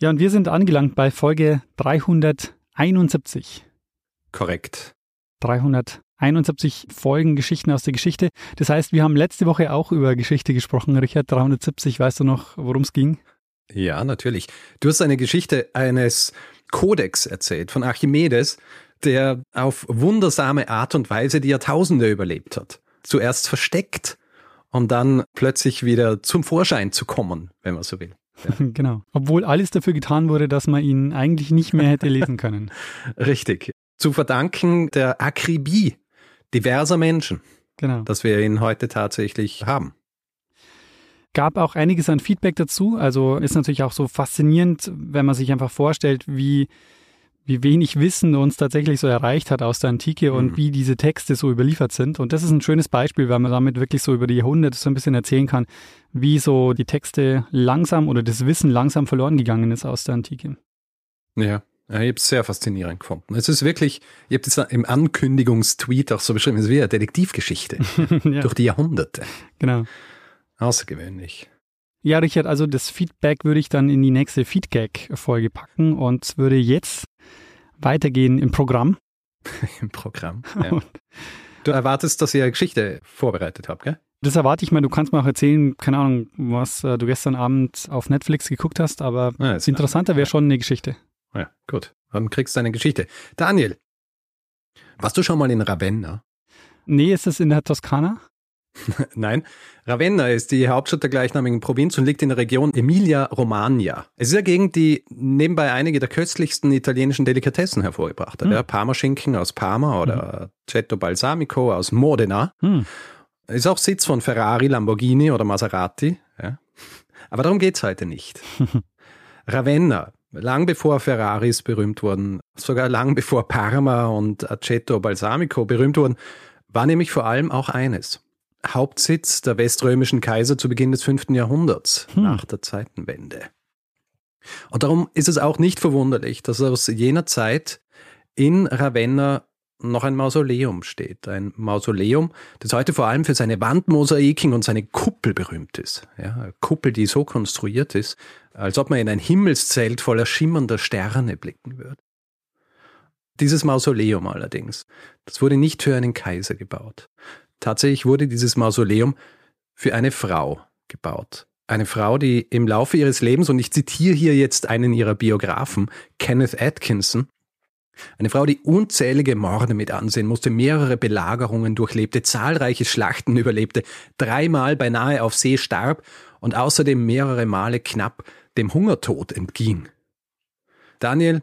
Ja, und wir sind angelangt bei Folge 371. Korrekt. 371 Folgen Geschichten aus der Geschichte. Das heißt, wir haben letzte Woche auch über Geschichte gesprochen. Richard, 370, weißt du noch, worum es ging? Ja, natürlich. Du hast eine Geschichte eines Kodex erzählt von Archimedes, der auf wundersame Art und Weise die Jahrtausende überlebt hat. Zuerst versteckt, um dann plötzlich wieder zum Vorschein zu kommen, wenn man so will. Ja. Genau. Obwohl alles dafür getan wurde, dass man ihn eigentlich nicht mehr hätte lesen können. Richtig. Zu verdanken der Akribie diverser Menschen. Genau. Dass wir ihn heute tatsächlich haben. Gab auch einiges an Feedback dazu. Also ist natürlich auch so faszinierend, wenn man sich einfach vorstellt, wie wie wenig Wissen uns tatsächlich so erreicht hat aus der Antike und mhm. wie diese Texte so überliefert sind. Und das ist ein schönes Beispiel, weil man damit wirklich so über die Jahrhunderte so ein bisschen erzählen kann, wie so die Texte langsam oder das Wissen langsam verloren gegangen ist aus der Antike. Ja. Ja, ich habe es sehr faszinierend gefunden. Es ist wirklich, ich habe das im Ankündigungstweet auch so beschrieben, es ist wie eine Detektivgeschichte ja. durch die Jahrhunderte. Genau. Außergewöhnlich. Ja, Richard, also das Feedback würde ich dann in die nächste Feedback-Folge packen und würde jetzt weitergehen im Programm. Im Programm. Ja. du erwartest, dass ihr eine Geschichte vorbereitet habt, gell? Das erwarte ich mal. Du kannst mir auch erzählen, keine Ahnung, was äh, du gestern Abend auf Netflix geguckt hast, aber ja, interessanter wäre schon eine Geschichte. Ja, gut. Dann kriegst du eine Geschichte. Daniel, warst du schon mal in Ravenna? Nee, ist das in der Toskana? Nein, Ravenna ist die Hauptstadt der gleichnamigen Provinz und liegt in der Region Emilia-Romagna. Es ist eine Gegend, die nebenbei einige der köstlichsten italienischen Delikatessen hervorgebracht hat. Mhm. Ja, Parmaschinken aus Parma oder mhm. Cetto Balsamico aus Modena. Mhm. Ist auch Sitz von Ferrari, Lamborghini oder Maserati. Ja. Aber darum geht's heute nicht. Ravenna, lang bevor Ferraris berühmt wurden, sogar lang bevor Parma und Aceto Balsamico berühmt wurden, war nämlich vor allem auch eines. Hauptsitz der weströmischen Kaiser zu Beginn des 5. Jahrhunderts, hm. nach der Zeitenwende. Und darum ist es auch nicht verwunderlich, dass aus jener Zeit in Ravenna noch ein Mausoleum steht. Ein Mausoleum, das heute vor allem für seine Wandmosaiken und seine Kuppel berühmt ist. Ja, eine Kuppel, die so konstruiert ist, als ob man in ein Himmelszelt voller schimmernder Sterne blicken würde. Dieses Mausoleum allerdings, das wurde nicht für einen Kaiser gebaut. Tatsächlich wurde dieses Mausoleum für eine Frau gebaut. Eine Frau, die im Laufe ihres Lebens, und ich zitiere hier jetzt einen ihrer Biografen, Kenneth Atkinson, eine Frau, die unzählige Morde mit ansehen musste, mehrere Belagerungen durchlebte, zahlreiche Schlachten überlebte, dreimal beinahe auf See starb und außerdem mehrere Male knapp dem Hungertod entging. Daniel,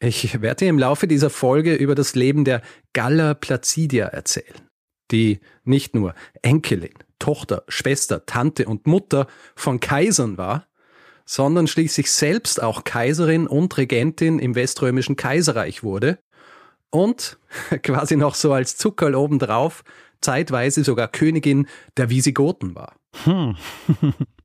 ich werde dir im Laufe dieser Folge über das Leben der Galla Placidia erzählen die nicht nur Enkelin, Tochter, Schwester, Tante und Mutter von Kaisern war, sondern schließlich selbst auch Kaiserin und Regentin im Weströmischen Kaiserreich wurde und quasi noch so als Zuckerl obendrauf zeitweise sogar Königin der Visigoten war. Hm.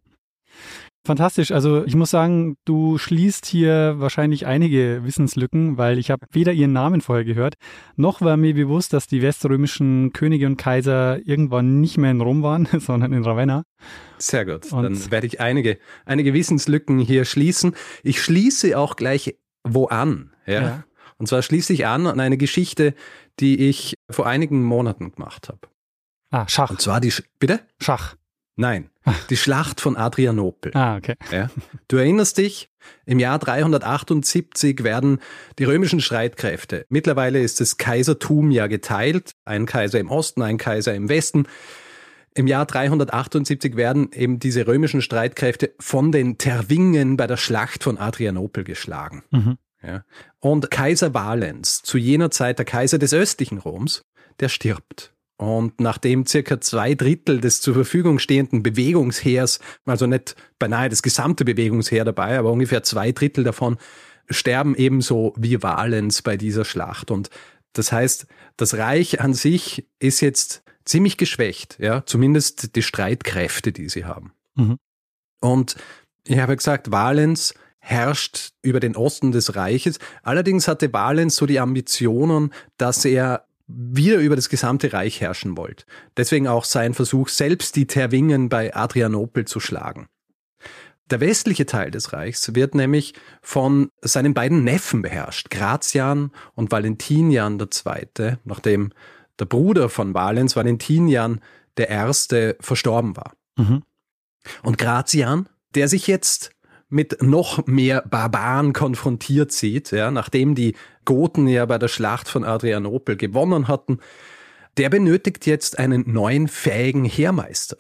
Fantastisch. Also ich muss sagen, du schließt hier wahrscheinlich einige Wissenslücken, weil ich habe weder ihren Namen vorher gehört, noch war mir bewusst, dass die weströmischen Könige und Kaiser irgendwann nicht mehr in Rom waren, sondern in Ravenna. Sehr gut. Und Dann werde ich einige, einige Wissenslücken hier schließen. Ich schließe auch gleich wo an. Ja? ja. Und zwar schließe ich an an eine Geschichte, die ich vor einigen Monaten gemacht habe. Ah, Schach. Und zwar die, bitte? Schach. Nein, die Schlacht von Adrianopel. Ah, okay. Ja. Du erinnerst dich, im Jahr 378 werden die römischen Streitkräfte, mittlerweile ist das Kaisertum ja geteilt, ein Kaiser im Osten, ein Kaiser im Westen. Im Jahr 378 werden eben diese römischen Streitkräfte von den Tervingen bei der Schlacht von Adrianopel geschlagen. Mhm. Ja. Und Kaiser Valens, zu jener Zeit der Kaiser des östlichen Roms, der stirbt. Und nachdem circa zwei Drittel des zur Verfügung stehenden Bewegungsheers, also nicht beinahe das gesamte Bewegungsheer dabei, aber ungefähr zwei Drittel davon sterben ebenso wie Valens bei dieser Schlacht. Und das heißt, das Reich an sich ist jetzt ziemlich geschwächt, ja, zumindest die Streitkräfte, die sie haben. Mhm. Und ich habe gesagt, Valens herrscht über den Osten des Reiches. Allerdings hatte Valens so die Ambitionen, dass er wieder über das gesamte Reich herrschen wollte. Deswegen auch sein Versuch, selbst die Terwingen bei Adrianopel zu schlagen. Der westliche Teil des Reichs wird nämlich von seinen beiden Neffen beherrscht, Gratian und Valentinian II., nachdem der Bruder von Valens, Valentinian I., verstorben war. Mhm. Und Gratian, der sich jetzt mit noch mehr Barbaren konfrontiert sieht, ja, nachdem die Goten ja bei der Schlacht von Adrianopel gewonnen hatten, der benötigt jetzt einen neuen fähigen Heermeister.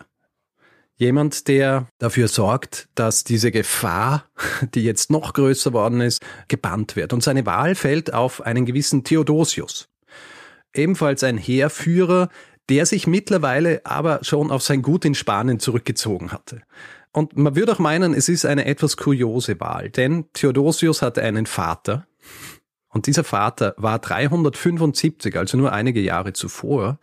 Jemand, der dafür sorgt, dass diese Gefahr, die jetzt noch größer worden ist, gebannt wird. Und seine Wahl fällt auf einen gewissen Theodosius. Ebenfalls ein Heerführer, der sich mittlerweile aber schon auf sein Gut in Spanien zurückgezogen hatte. Und man würde auch meinen, es ist eine etwas kuriose Wahl, denn Theodosius hatte einen Vater, und dieser Vater war 375, also nur einige Jahre zuvor,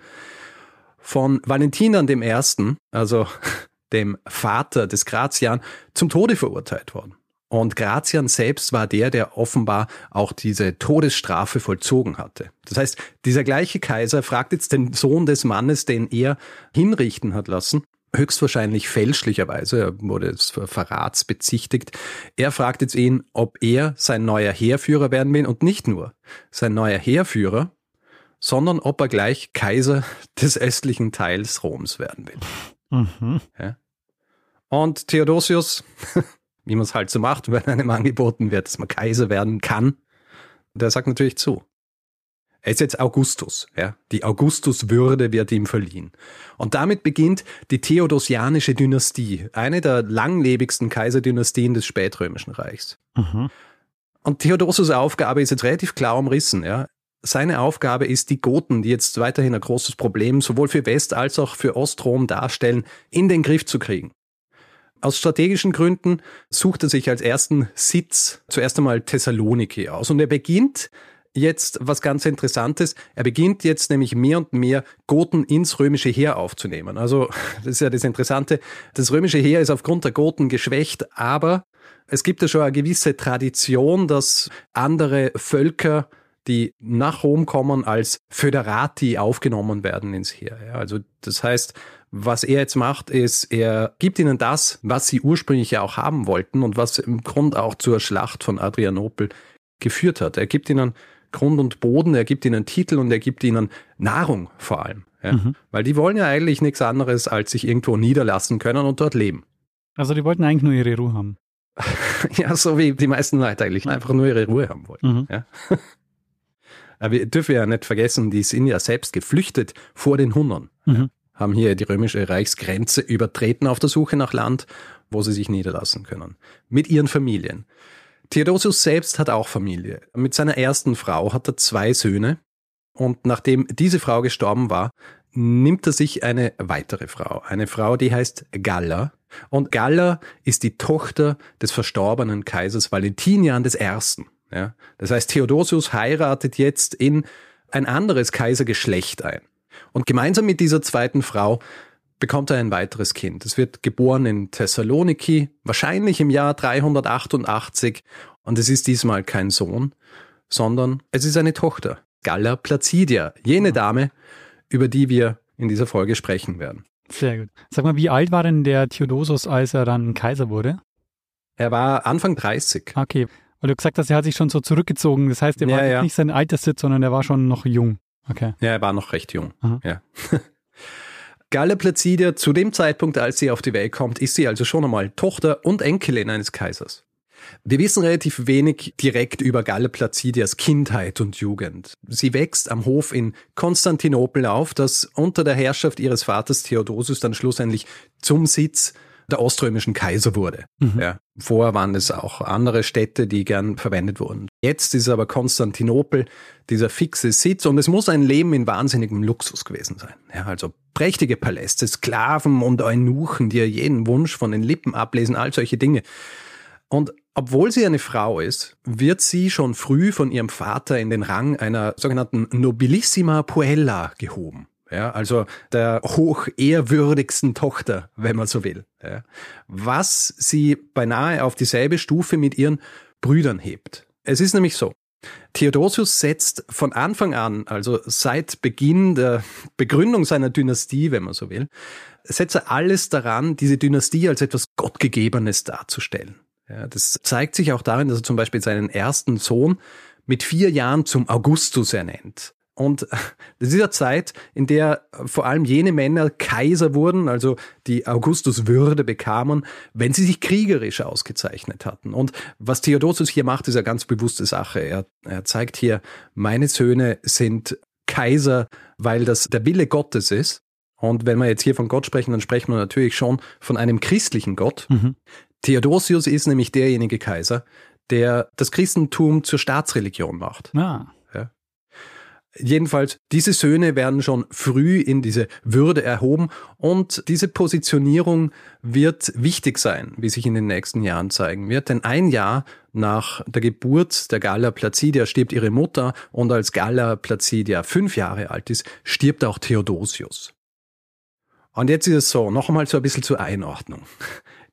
von Valentinian I., also dem Vater des Gratian, zum Tode verurteilt worden. Und Gratian selbst war der, der offenbar auch diese Todesstrafe vollzogen hatte. Das heißt, dieser gleiche Kaiser fragt jetzt den Sohn des Mannes, den er hinrichten hat lassen, höchstwahrscheinlich fälschlicherweise, er wurde des Verrats bezichtigt. Er fragt jetzt ihn, ob er sein neuer Heerführer werden will und nicht nur sein neuer Heerführer, sondern ob er gleich Kaiser des östlichen Teils Roms werden will. Mhm. Ja. Und Theodosius, wie man es halt so macht, wenn einem angeboten wird, dass man Kaiser werden kann, der sagt natürlich zu. Er ist jetzt Augustus, ja. Die Augustuswürde wird ihm verliehen. Und damit beginnt die Theodosianische Dynastie, eine der langlebigsten Kaiserdynastien des spätrömischen Reichs. Mhm. Und Theodosius' Aufgabe ist jetzt relativ klar umrissen, ja. Seine Aufgabe ist, die Goten, die jetzt weiterhin ein großes Problem sowohl für West- als auch für Ostrom darstellen, in den Griff zu kriegen. Aus strategischen Gründen sucht er sich als ersten Sitz zuerst einmal Thessaloniki aus und er beginnt jetzt was ganz Interessantes. Er beginnt jetzt nämlich mehr und mehr Goten ins römische Heer aufzunehmen. Also das ist ja das Interessante. Das römische Heer ist aufgrund der Goten geschwächt, aber es gibt ja schon eine gewisse Tradition, dass andere Völker die nach Rom kommen, als Föderati aufgenommen werden ins Heer. Ja, also das heißt, was er jetzt macht, ist, er gibt ihnen das, was sie ursprünglich ja auch haben wollten und was im Grund auch zur Schlacht von Adrianopel geführt hat. Er gibt ihnen Grund und Boden, er gibt ihnen Titel und er gibt ihnen Nahrung vor allem. Ja? Mhm. Weil die wollen ja eigentlich nichts anderes, als sich irgendwo niederlassen können und dort leben. Also die wollten eigentlich nur ihre Ruhe haben. ja, so wie die meisten Leute eigentlich einfach nur ihre Ruhe haben wollten. Mhm. Ja? Aber wir dürfen ja nicht vergessen, die sind ja selbst geflüchtet vor den Hunnern. Mhm. Haben hier die römische Reichsgrenze übertreten auf der Suche nach Land, wo sie sich niederlassen können. Mit ihren Familien. Theodosius selbst hat auch Familie. Mit seiner ersten Frau hat er zwei Söhne und nachdem diese Frau gestorben war, nimmt er sich eine weitere Frau. Eine Frau, die heißt Galla. Und Galla ist die Tochter des verstorbenen Kaisers Valentinian I. Ja? Das heißt, Theodosius heiratet jetzt in ein anderes Kaisergeschlecht ein. Und gemeinsam mit dieser zweiten Frau bekommt er ein weiteres Kind. Es wird geboren in Thessaloniki, wahrscheinlich im Jahr 388 und es ist diesmal kein Sohn, sondern es ist eine Tochter, Galla Placidia, jene Dame, über die wir in dieser Folge sprechen werden. Sehr gut. Sag mal, wie alt war denn der Theodosius, als er dann Kaiser wurde? Er war Anfang 30. Okay, weil du gesagt hast, er hat sich schon so zurückgezogen. Das heißt, er ja, war ja. nicht sein Alterssitz, sondern er war schon noch jung. Okay. Ja, er war noch recht jung. Aha. Ja. Galla Placidia, zu dem Zeitpunkt, als sie auf die Welt kommt, ist sie also schon einmal Tochter und Enkelin eines Kaisers. Wir wissen relativ wenig direkt über Galla Placidias Kindheit und Jugend. Sie wächst am Hof in Konstantinopel auf, das unter der Herrschaft ihres Vaters Theodosius dann schlussendlich zum Sitz der oströmischen Kaiser wurde. Mhm. Ja. Vorher waren es auch andere Städte, die gern verwendet wurden. Jetzt ist aber Konstantinopel dieser fixe Sitz und es muss ein Leben in wahnsinnigem Luxus gewesen sein. Ja, also prächtige Paläste, Sklaven und Eunuchen, die ja jeden Wunsch von den Lippen ablesen, all solche Dinge. Und obwohl sie eine Frau ist, wird sie schon früh von ihrem Vater in den Rang einer sogenannten Nobilissima Puella gehoben. Ja, also der hochehrwürdigsten Tochter, wenn man so will. Ja, was sie beinahe auf dieselbe Stufe mit ihren Brüdern hebt. Es ist nämlich so, Theodosius setzt von Anfang an, also seit Beginn der Begründung seiner Dynastie, wenn man so will, setzt er alles daran, diese Dynastie als etwas Gottgegebenes darzustellen. Ja, das zeigt sich auch darin, dass er zum Beispiel seinen ersten Sohn mit vier Jahren zum Augustus ernennt. Und das ist eine Zeit, in der vor allem jene Männer Kaiser wurden, also die Augustus-Würde bekamen, wenn sie sich kriegerisch ausgezeichnet hatten. Und was Theodosius hier macht, ist eine ganz bewusste Sache. Er, er zeigt hier, meine Söhne sind Kaiser, weil das der Wille Gottes ist. Und wenn wir jetzt hier von Gott sprechen, dann sprechen wir natürlich schon von einem christlichen Gott. Mhm. Theodosius ist nämlich derjenige Kaiser, der das Christentum zur Staatsreligion macht. Ah. Jedenfalls, diese Söhne werden schon früh in diese Würde erhoben und diese Positionierung wird wichtig sein, wie sich in den nächsten Jahren zeigen wird. Denn ein Jahr nach der Geburt der Galla Placidia stirbt ihre Mutter und als Galla Placidia fünf Jahre alt ist, stirbt auch Theodosius. Und jetzt ist es so, noch einmal so ein bisschen zur Einordnung.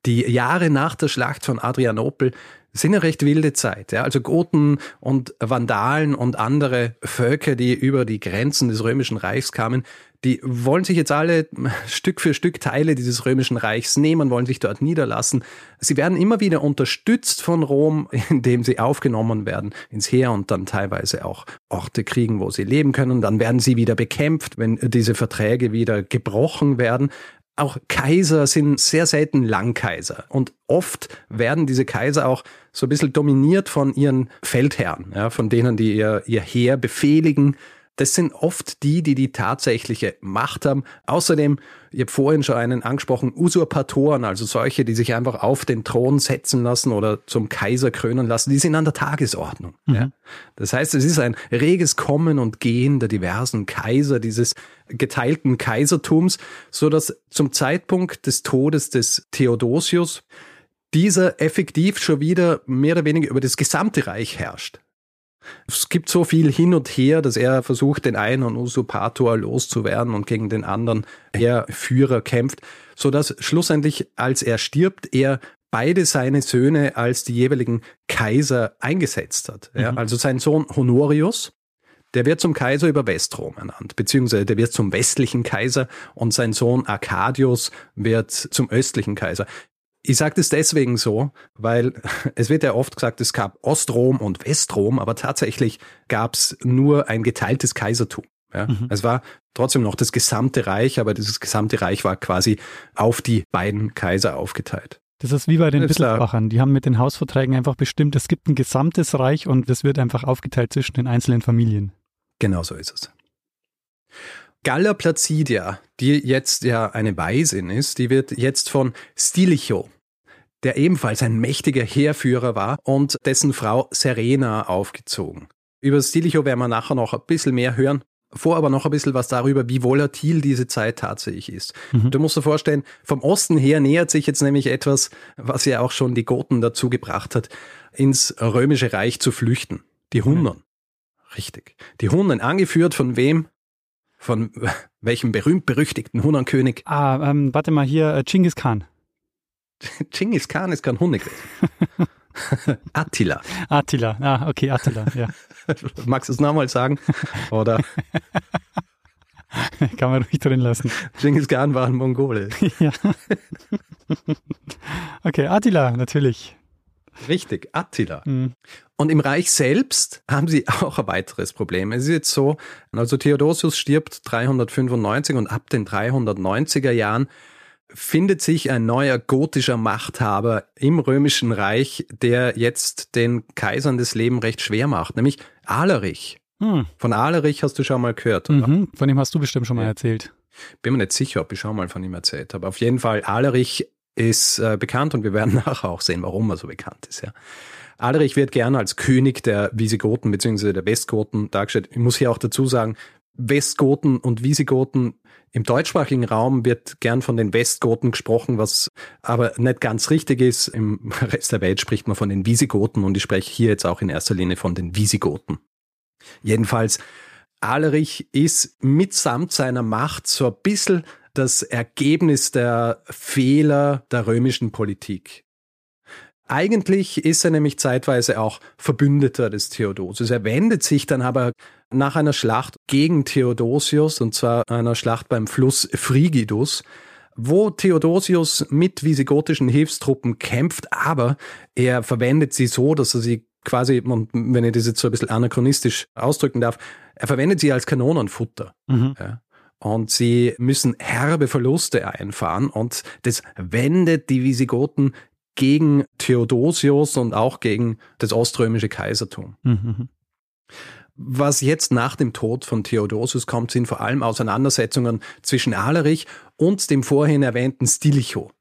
Die Jahre nach der Schlacht von Adrianopel sind eine recht wilde Zeit. Ja? Also Goten und Vandalen und andere Völker, die über die Grenzen des Römischen Reichs kamen, die wollen sich jetzt alle Stück für Stück Teile dieses Römischen Reichs nehmen, wollen sich dort niederlassen. Sie werden immer wieder unterstützt von Rom, indem sie aufgenommen werden ins Heer und dann teilweise auch Orte kriegen, wo sie leben können. Dann werden sie wieder bekämpft, wenn diese Verträge wieder gebrochen werden auch Kaiser sind sehr selten Langkaiser. Und oft werden diese Kaiser auch so ein bisschen dominiert von ihren Feldherren, ja, von denen, die ihr, ihr Heer befehligen das sind oft die, die die tatsächliche Macht haben. Außerdem, ich habe vorhin schon einen angesprochen, Usurpatoren, also solche, die sich einfach auf den Thron setzen lassen oder zum Kaiser krönen lassen, die sind an der Tagesordnung. Mhm. Ja. Das heißt, es ist ein reges Kommen und Gehen der diversen Kaiser, dieses geteilten Kaisertums, so dass zum Zeitpunkt des Todes des Theodosius dieser effektiv schon wieder mehr oder weniger über das gesamte Reich herrscht. Es gibt so viel hin und her, dass er versucht, den einen Usurpator loszuwerden und gegen den anderen er Führer kämpft, so dass schlussendlich, als er stirbt, er beide seine Söhne als die jeweiligen Kaiser eingesetzt hat. Ja, mhm. also sein Sohn Honorius, der wird zum Kaiser über Westrom ernannt, beziehungsweise der wird zum westlichen Kaiser und sein Sohn Arcadius wird zum östlichen Kaiser. Ich sage das deswegen so, weil es wird ja oft gesagt, es gab Ostrom und Westrom, aber tatsächlich gab es nur ein geteiltes Kaisertum. Ja? Mhm. Es war trotzdem noch das gesamte Reich, aber dieses gesamte Reich war quasi auf die beiden Kaiser aufgeteilt. Das ist wie bei den Wittelsbachern. Die haben mit den Hausverträgen einfach bestimmt, es gibt ein gesamtes Reich und das wird einfach aufgeteilt zwischen den einzelnen Familien. Genau so ist es. Galla Placidia, die jetzt ja eine Weisin ist, die wird jetzt von Stilicho, der ebenfalls ein mächtiger Heerführer war, und dessen Frau Serena aufgezogen. Über Stilicho werden wir nachher noch ein bisschen mehr hören. Vor aber noch ein bisschen was darüber, wie volatil diese Zeit tatsächlich ist. Mhm. Du musst dir vorstellen, vom Osten her nähert sich jetzt nämlich etwas, was ja auch schon die Goten dazu gebracht hat, ins römische Reich zu flüchten. Die Hunnen. Mhm. Richtig. Die Hunnen, angeführt von wem? Von welchem berühmt-berüchtigten Hunnenkönig? Ah, ähm, warte mal hier, äh, Genghis Khan. Genghis Khan ist kein Hunde. Attila. Attila, ah, okay, Attila, ja. Magst du es nochmal sagen? Oder? Kann man ruhig drin lassen. Genghis Khan war ein Mongole. ja. Okay, Attila, natürlich. Richtig, Attila. Mhm. Und im Reich selbst haben sie auch ein weiteres Problem. Es ist jetzt so, also Theodosius stirbt 395 und ab den 390er Jahren findet sich ein neuer gotischer Machthaber im römischen Reich, der jetzt den Kaisern das Leben recht schwer macht, nämlich Alarich. Hm. Von Alarich hast du schon mal gehört? Mhm, von dem hast du bestimmt schon mal erzählt. Bin mir nicht sicher, ob ich schon mal von ihm erzählt habe. Auf jeden Fall, Alarich ist äh, bekannt und wir werden nachher auch sehen, warum er so bekannt ist. Ja. Aderich wird gerne als König der Visigoten bzw. der Westgoten dargestellt. Ich muss hier auch dazu sagen, Westgoten und Visigoten im deutschsprachigen Raum wird gern von den Westgoten gesprochen, was aber nicht ganz richtig ist. Im Rest der Welt spricht man von den Visigoten und ich spreche hier jetzt auch in erster Linie von den Visigoten. Jedenfalls, Alerich ist mitsamt seiner Macht so ein bisschen das Ergebnis der Fehler der römischen Politik. Eigentlich ist er nämlich zeitweise auch Verbündeter des Theodosius. Er wendet sich dann aber nach einer Schlacht gegen Theodosius, und zwar einer Schlacht beim Fluss Frigidus, wo Theodosius mit visigotischen Hilfstruppen kämpft, aber er verwendet sie so, dass er sie quasi, wenn ich das jetzt so ein bisschen anachronistisch ausdrücken darf, er verwendet sie als Kanonenfutter. Mhm. Ja. Und sie müssen herbe Verluste einfahren und das wendet die Visigoten gegen Theodosius und auch gegen das oströmische Kaisertum. Mhm. Was jetzt nach dem Tod von Theodosius kommt, sind vor allem Auseinandersetzungen zwischen Alerich und dem vorhin erwähnten Stilicho.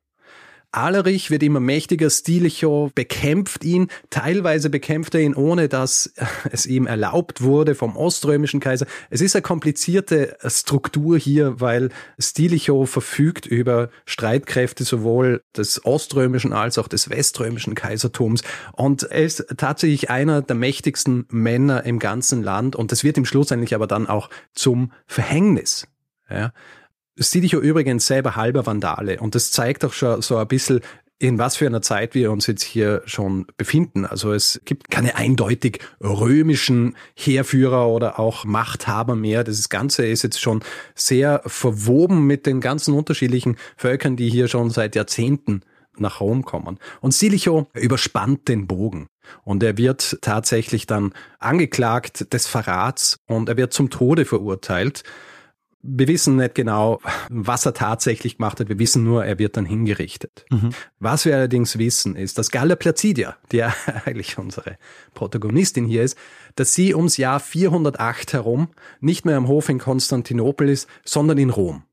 Alerich wird immer mächtiger, Stilicho bekämpft ihn, teilweise bekämpft er ihn, ohne dass es ihm erlaubt wurde vom oströmischen Kaiser. Es ist eine komplizierte Struktur hier, weil Stilicho verfügt über Streitkräfte sowohl des oströmischen als auch des weströmischen Kaisertums und er ist tatsächlich einer der mächtigsten Männer im ganzen Land und das wird im Schluss eigentlich aber dann auch zum Verhängnis. Ja, Stilicho übrigens selber halber Vandale und das zeigt auch schon so ein bisschen, in was für einer Zeit wir uns jetzt hier schon befinden. Also es gibt keine eindeutig römischen Heerführer oder auch Machthaber mehr. Das Ganze ist jetzt schon sehr verwoben mit den ganzen unterschiedlichen Völkern, die hier schon seit Jahrzehnten nach Rom kommen. Und Stilicho überspannt den Bogen. Und er wird tatsächlich dann angeklagt des Verrats und er wird zum Tode verurteilt. Wir wissen nicht genau, was er tatsächlich gemacht hat. Wir wissen nur, er wird dann hingerichtet. Mhm. Was wir allerdings wissen, ist, dass Galla Placidia, die ja eigentlich unsere Protagonistin hier ist, dass sie ums Jahr 408 herum nicht mehr am Hof in Konstantinopel ist, sondern in Rom.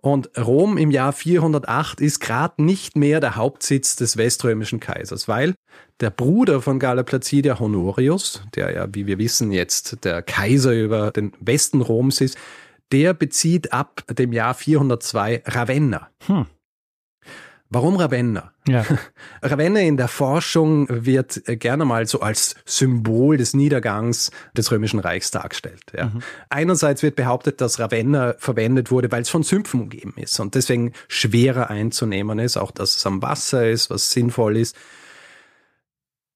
Und Rom im Jahr 408 ist gerade nicht mehr der Hauptsitz des weströmischen Kaisers, weil der Bruder von Galla Placidia Honorius, der ja, wie wir wissen, jetzt der Kaiser über den Westen Roms ist, der bezieht ab dem Jahr 402 Ravenna. Hm. Warum Ravenna? Ja. Ravenna in der Forschung wird gerne mal so als Symbol des Niedergangs des Römischen Reichs dargestellt. Ja. Mhm. Einerseits wird behauptet, dass Ravenna verwendet wurde, weil es von Sümpfen umgeben ist und deswegen schwerer einzunehmen ist, auch dass es am Wasser ist, was sinnvoll ist.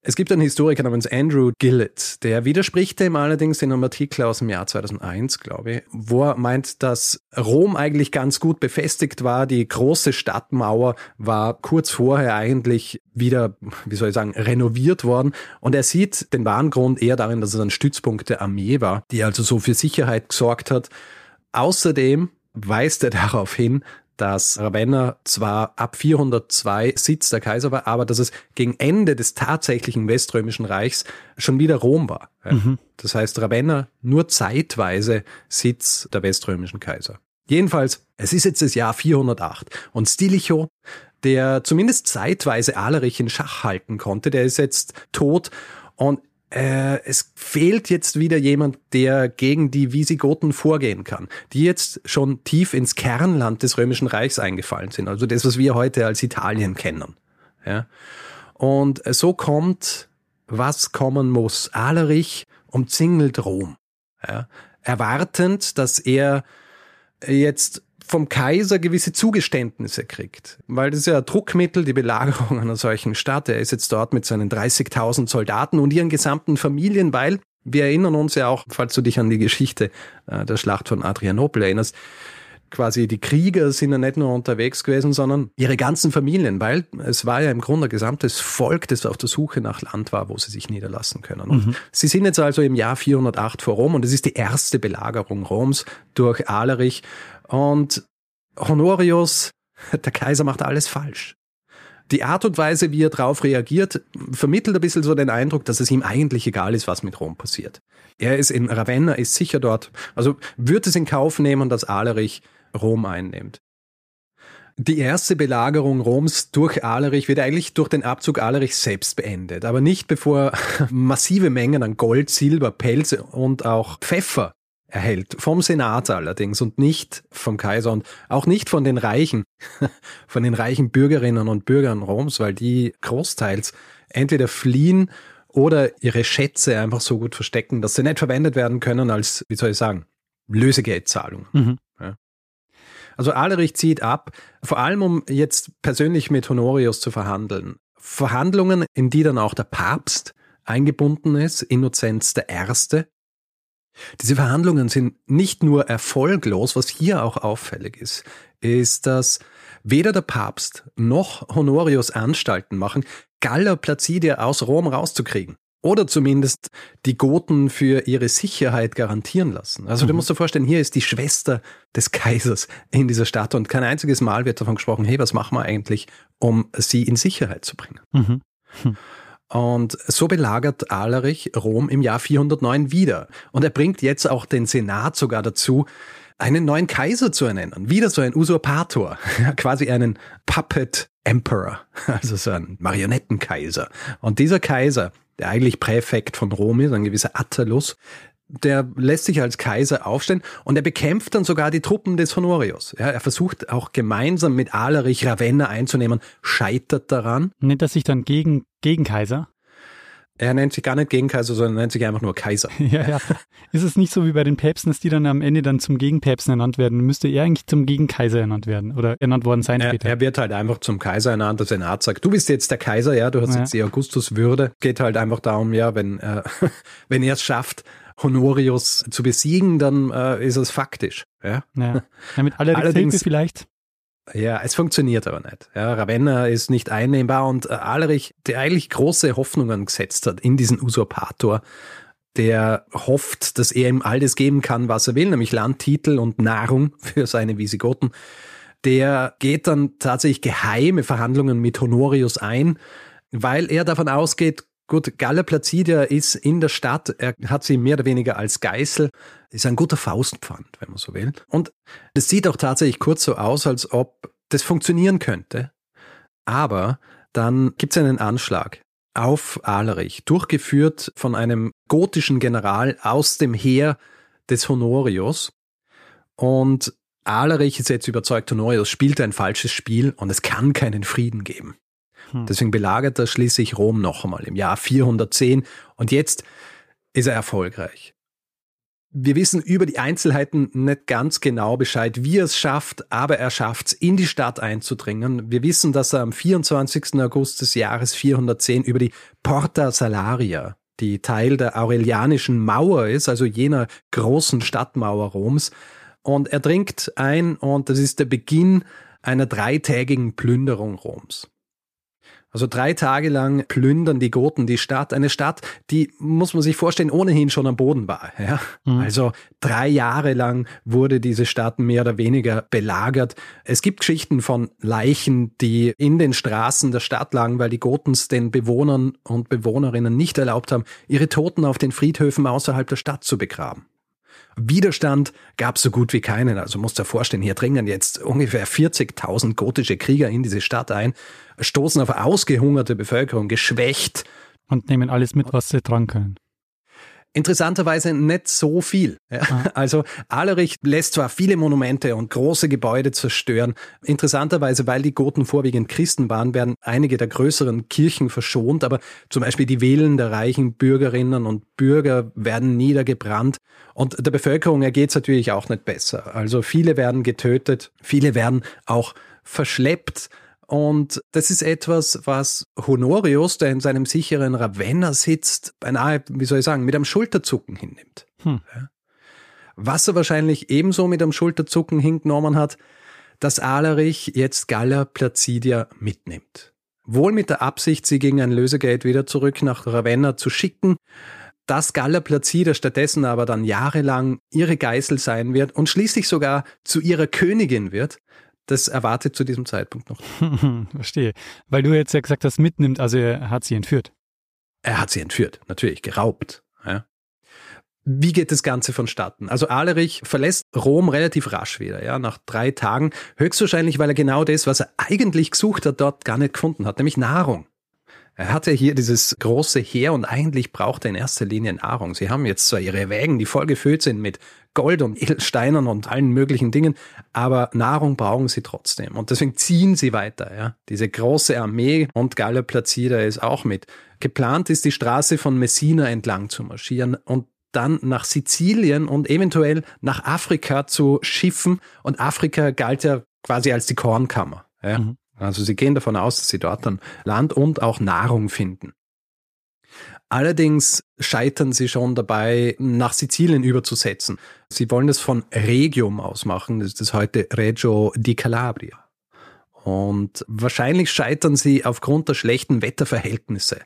Es gibt einen Historiker namens Andrew Gillett, der widerspricht dem allerdings in einem Artikel aus dem Jahr 2001, glaube ich, wo er meint, dass Rom eigentlich ganz gut befestigt war. Die große Stadtmauer war kurz vorher eigentlich wieder, wie soll ich sagen, renoviert worden. Und er sieht den wahren Grund eher darin, dass es ein Stützpunkt der Armee war, die also so für Sicherheit gesorgt hat. Außerdem weist er darauf hin, dass Ravenna zwar ab 402 Sitz der Kaiser war, aber dass es gegen Ende des tatsächlichen Weströmischen Reichs schon wieder Rom war. Mhm. Das heißt, Ravenna nur zeitweise Sitz der weströmischen Kaiser. Jedenfalls, es ist jetzt das Jahr 408 und Stilicho, der zumindest zeitweise Alerich in Schach halten konnte, der ist jetzt tot und äh, es fehlt jetzt wieder jemand, der gegen die Visigoten vorgehen kann, die jetzt schon tief ins Kernland des Römischen Reichs eingefallen sind, also das, was wir heute als Italien kennen. Ja? Und so kommt, was kommen muss. Alerich umzingelt Rom, ja? erwartend, dass er jetzt vom Kaiser gewisse Zugeständnisse kriegt. Weil das ist ja ein Druckmittel, die Belagerung einer solchen Stadt. Er ist jetzt dort mit seinen 30.000 Soldaten und ihren gesamten Familien, weil wir erinnern uns ja auch, falls du dich an die Geschichte äh, der Schlacht von Adrianopel erinnerst, quasi die Krieger sind ja nicht nur unterwegs gewesen, sondern ihre ganzen Familien, weil es war ja im Grunde ein gesamtes Volk, das auf der Suche nach Land war, wo sie sich niederlassen können. Und mhm. sie sind jetzt also im Jahr 408 vor Rom und es ist die erste Belagerung Roms durch Alerich und Honorius, der Kaiser macht alles falsch. Die Art und Weise, wie er darauf reagiert, vermittelt ein bisschen so den Eindruck, dass es ihm eigentlich egal ist, was mit Rom passiert. Er ist in Ravenna, ist sicher dort, also wird es in Kauf nehmen, dass Alerich Rom einnimmt. Die erste Belagerung Roms durch Alerich wird eigentlich durch den Abzug Alerich selbst beendet, aber nicht bevor massive Mengen an Gold, Silber, Pelz und auch Pfeffer erhält. Vom Senat allerdings und nicht vom Kaiser und auch nicht von den Reichen, von den reichen Bürgerinnen und Bürgern Roms, weil die großteils entweder fliehen oder ihre Schätze einfach so gut verstecken, dass sie nicht verwendet werden können als, wie soll ich sagen, Lösegeldzahlung. Mhm. Also Alerich zieht ab, vor allem um jetzt persönlich mit Honorius zu verhandeln. Verhandlungen, in die dann auch der Papst eingebunden ist, Innozenz I. Diese Verhandlungen sind nicht nur erfolglos, was hier auch auffällig ist, ist, dass weder der Papst noch Honorius Anstalten machen, Galla Placidia aus Rom rauszukriegen. Oder zumindest die Goten für ihre Sicherheit garantieren lassen. Also mhm. du musst dir vorstellen, hier ist die Schwester des Kaisers in dieser Stadt und kein einziges Mal wird davon gesprochen, hey, was machen wir eigentlich, um sie in Sicherheit zu bringen. Mhm. Hm. Und so belagert Alarich Rom im Jahr 409 wieder. Und er bringt jetzt auch den Senat sogar dazu, einen neuen Kaiser zu ernennen. Wieder so ein Usurpator, quasi einen Puppet Emperor, also so ein Marionettenkaiser. Und dieser Kaiser, der eigentlich Präfekt von Rom ist, ein gewisser Attalus, der lässt sich als Kaiser aufstellen und er bekämpft dann sogar die Truppen des Honorius. Ja, er versucht auch gemeinsam mit Alarich Ravenna einzunehmen, scheitert daran. Nennt er sich dann gegen, gegen Kaiser? Er nennt sich gar nicht Gegenkaiser, sondern nennt sich einfach nur Kaiser. ja, ja. Ist es nicht so wie bei den Päpsten, dass die dann am Ende dann zum Gegenpäpsten ernannt werden? Müsste er eigentlich zum Gegenkaiser ernannt werden oder ernannt worden sein er, später? Er wird halt einfach zum Kaiser ernannt. Der Senat sagt, du bist jetzt der Kaiser, ja, du hast ja. jetzt die Augustuswürde. Geht halt einfach darum, ja, wenn, äh, wenn er es schafft, Honorius zu besiegen, dann äh, ist es faktisch. Ja, ja. ja mit aller Allerdings, vielleicht. Ja, es funktioniert aber nicht. Ja, Ravenna ist nicht einnehmbar und äh, Alerich, der eigentlich große Hoffnungen gesetzt hat in diesen Usurpator, der hofft, dass er ihm alles geben kann, was er will, nämlich Landtitel und Nahrung für seine Visigoten. Der geht dann tatsächlich geheime Verhandlungen mit Honorius ein, weil er davon ausgeht, Gut, Galla Placidia ist in der Stadt, er hat sie mehr oder weniger als Geißel, ist ein guter Faustpfand, wenn man so will. Und es sieht auch tatsächlich kurz so aus, als ob das funktionieren könnte. Aber dann gibt es einen Anschlag auf Alerich, durchgeführt von einem gotischen General aus dem Heer des Honorius. Und Alerich ist jetzt überzeugt, Honorius spielt ein falsches Spiel und es kann keinen Frieden geben. Hm. Deswegen belagert er schließlich Rom noch einmal im Jahr 410 und jetzt ist er erfolgreich. Wir wissen über die Einzelheiten nicht ganz genau Bescheid, wie er es schafft, aber er schafft es, in die Stadt einzudringen. Wir wissen, dass er am 24. August des Jahres 410 über die Porta Salaria, die Teil der Aurelianischen Mauer ist, also jener großen Stadtmauer Roms, und er dringt ein und das ist der Beginn einer dreitägigen Plünderung Roms. Also drei Tage lang plündern die Goten die Stadt. Eine Stadt, die, muss man sich vorstellen, ohnehin schon am Boden war. Ja? Mhm. Also drei Jahre lang wurde diese Stadt mehr oder weniger belagert. Es gibt Geschichten von Leichen, die in den Straßen der Stadt lagen, weil die Gotens den Bewohnern und Bewohnerinnen nicht erlaubt haben, ihre Toten auf den Friedhöfen außerhalb der Stadt zu begraben. Widerstand gab so gut wie keinen. Also musst du dir vorstellen, hier dringen jetzt ungefähr 40.000 gotische Krieger in diese Stadt ein, stoßen auf ausgehungerte Bevölkerung, geschwächt. Und nehmen alles mit, was sie tragen können. Interessanterweise nicht so viel. Ja. Ah. Also Alerich lässt zwar viele Monumente und große Gebäude zerstören. Interessanterweise, weil die Goten vorwiegend Christen waren, werden einige der größeren Kirchen verschont, aber zum Beispiel die Villen der reichen Bürgerinnen und Bürger werden niedergebrannt. Und der Bevölkerung ergeht es natürlich auch nicht besser. Also viele werden getötet, viele werden auch verschleppt. Und das ist etwas, was Honorius, der in seinem sicheren Ravenna sitzt, beinahe, wie soll ich sagen, mit einem Schulterzucken hinnimmt. Hm. Was er wahrscheinlich ebenso mit einem Schulterzucken hingenommen hat, dass Alarich jetzt Galla Placidia mitnimmt. Wohl mit der Absicht, sie gegen ein Lösegeld wieder zurück nach Ravenna zu schicken, dass Galla Placida stattdessen aber dann jahrelang ihre Geißel sein wird und schließlich sogar zu ihrer Königin wird, das erwartet zu diesem Zeitpunkt noch. Verstehe. Weil du jetzt ja gesagt hast, mitnimmt, also er hat sie entführt. Er hat sie entführt, natürlich, geraubt. Ja. Wie geht das Ganze vonstatten? Also Alerich verlässt Rom relativ rasch wieder, ja, nach drei Tagen. Höchstwahrscheinlich, weil er genau das, was er eigentlich gesucht hat, dort gar nicht gefunden hat, nämlich Nahrung. Er hatte hier dieses große Heer und eigentlich braucht er in erster Linie Nahrung. Sie haben jetzt zwar ihre Wägen, die voll gefüllt sind mit Gold und Edelsteinen und allen möglichen Dingen, aber Nahrung brauchen sie trotzdem. Und deswegen ziehen sie weiter, ja. Diese große Armee und Galla Placida ist auch mit. Geplant ist, die Straße von Messina entlang zu marschieren und dann nach Sizilien und eventuell nach Afrika zu schiffen. Und Afrika galt ja quasi als die Kornkammer. Ja? Mhm. Also sie gehen davon aus, dass sie dort dann Land und auch Nahrung finden. Allerdings scheitern sie schon dabei, nach Sizilien überzusetzen. Sie wollen das von Regium aus machen, das ist heute Reggio di Calabria. Und wahrscheinlich scheitern sie aufgrund der schlechten Wetterverhältnisse.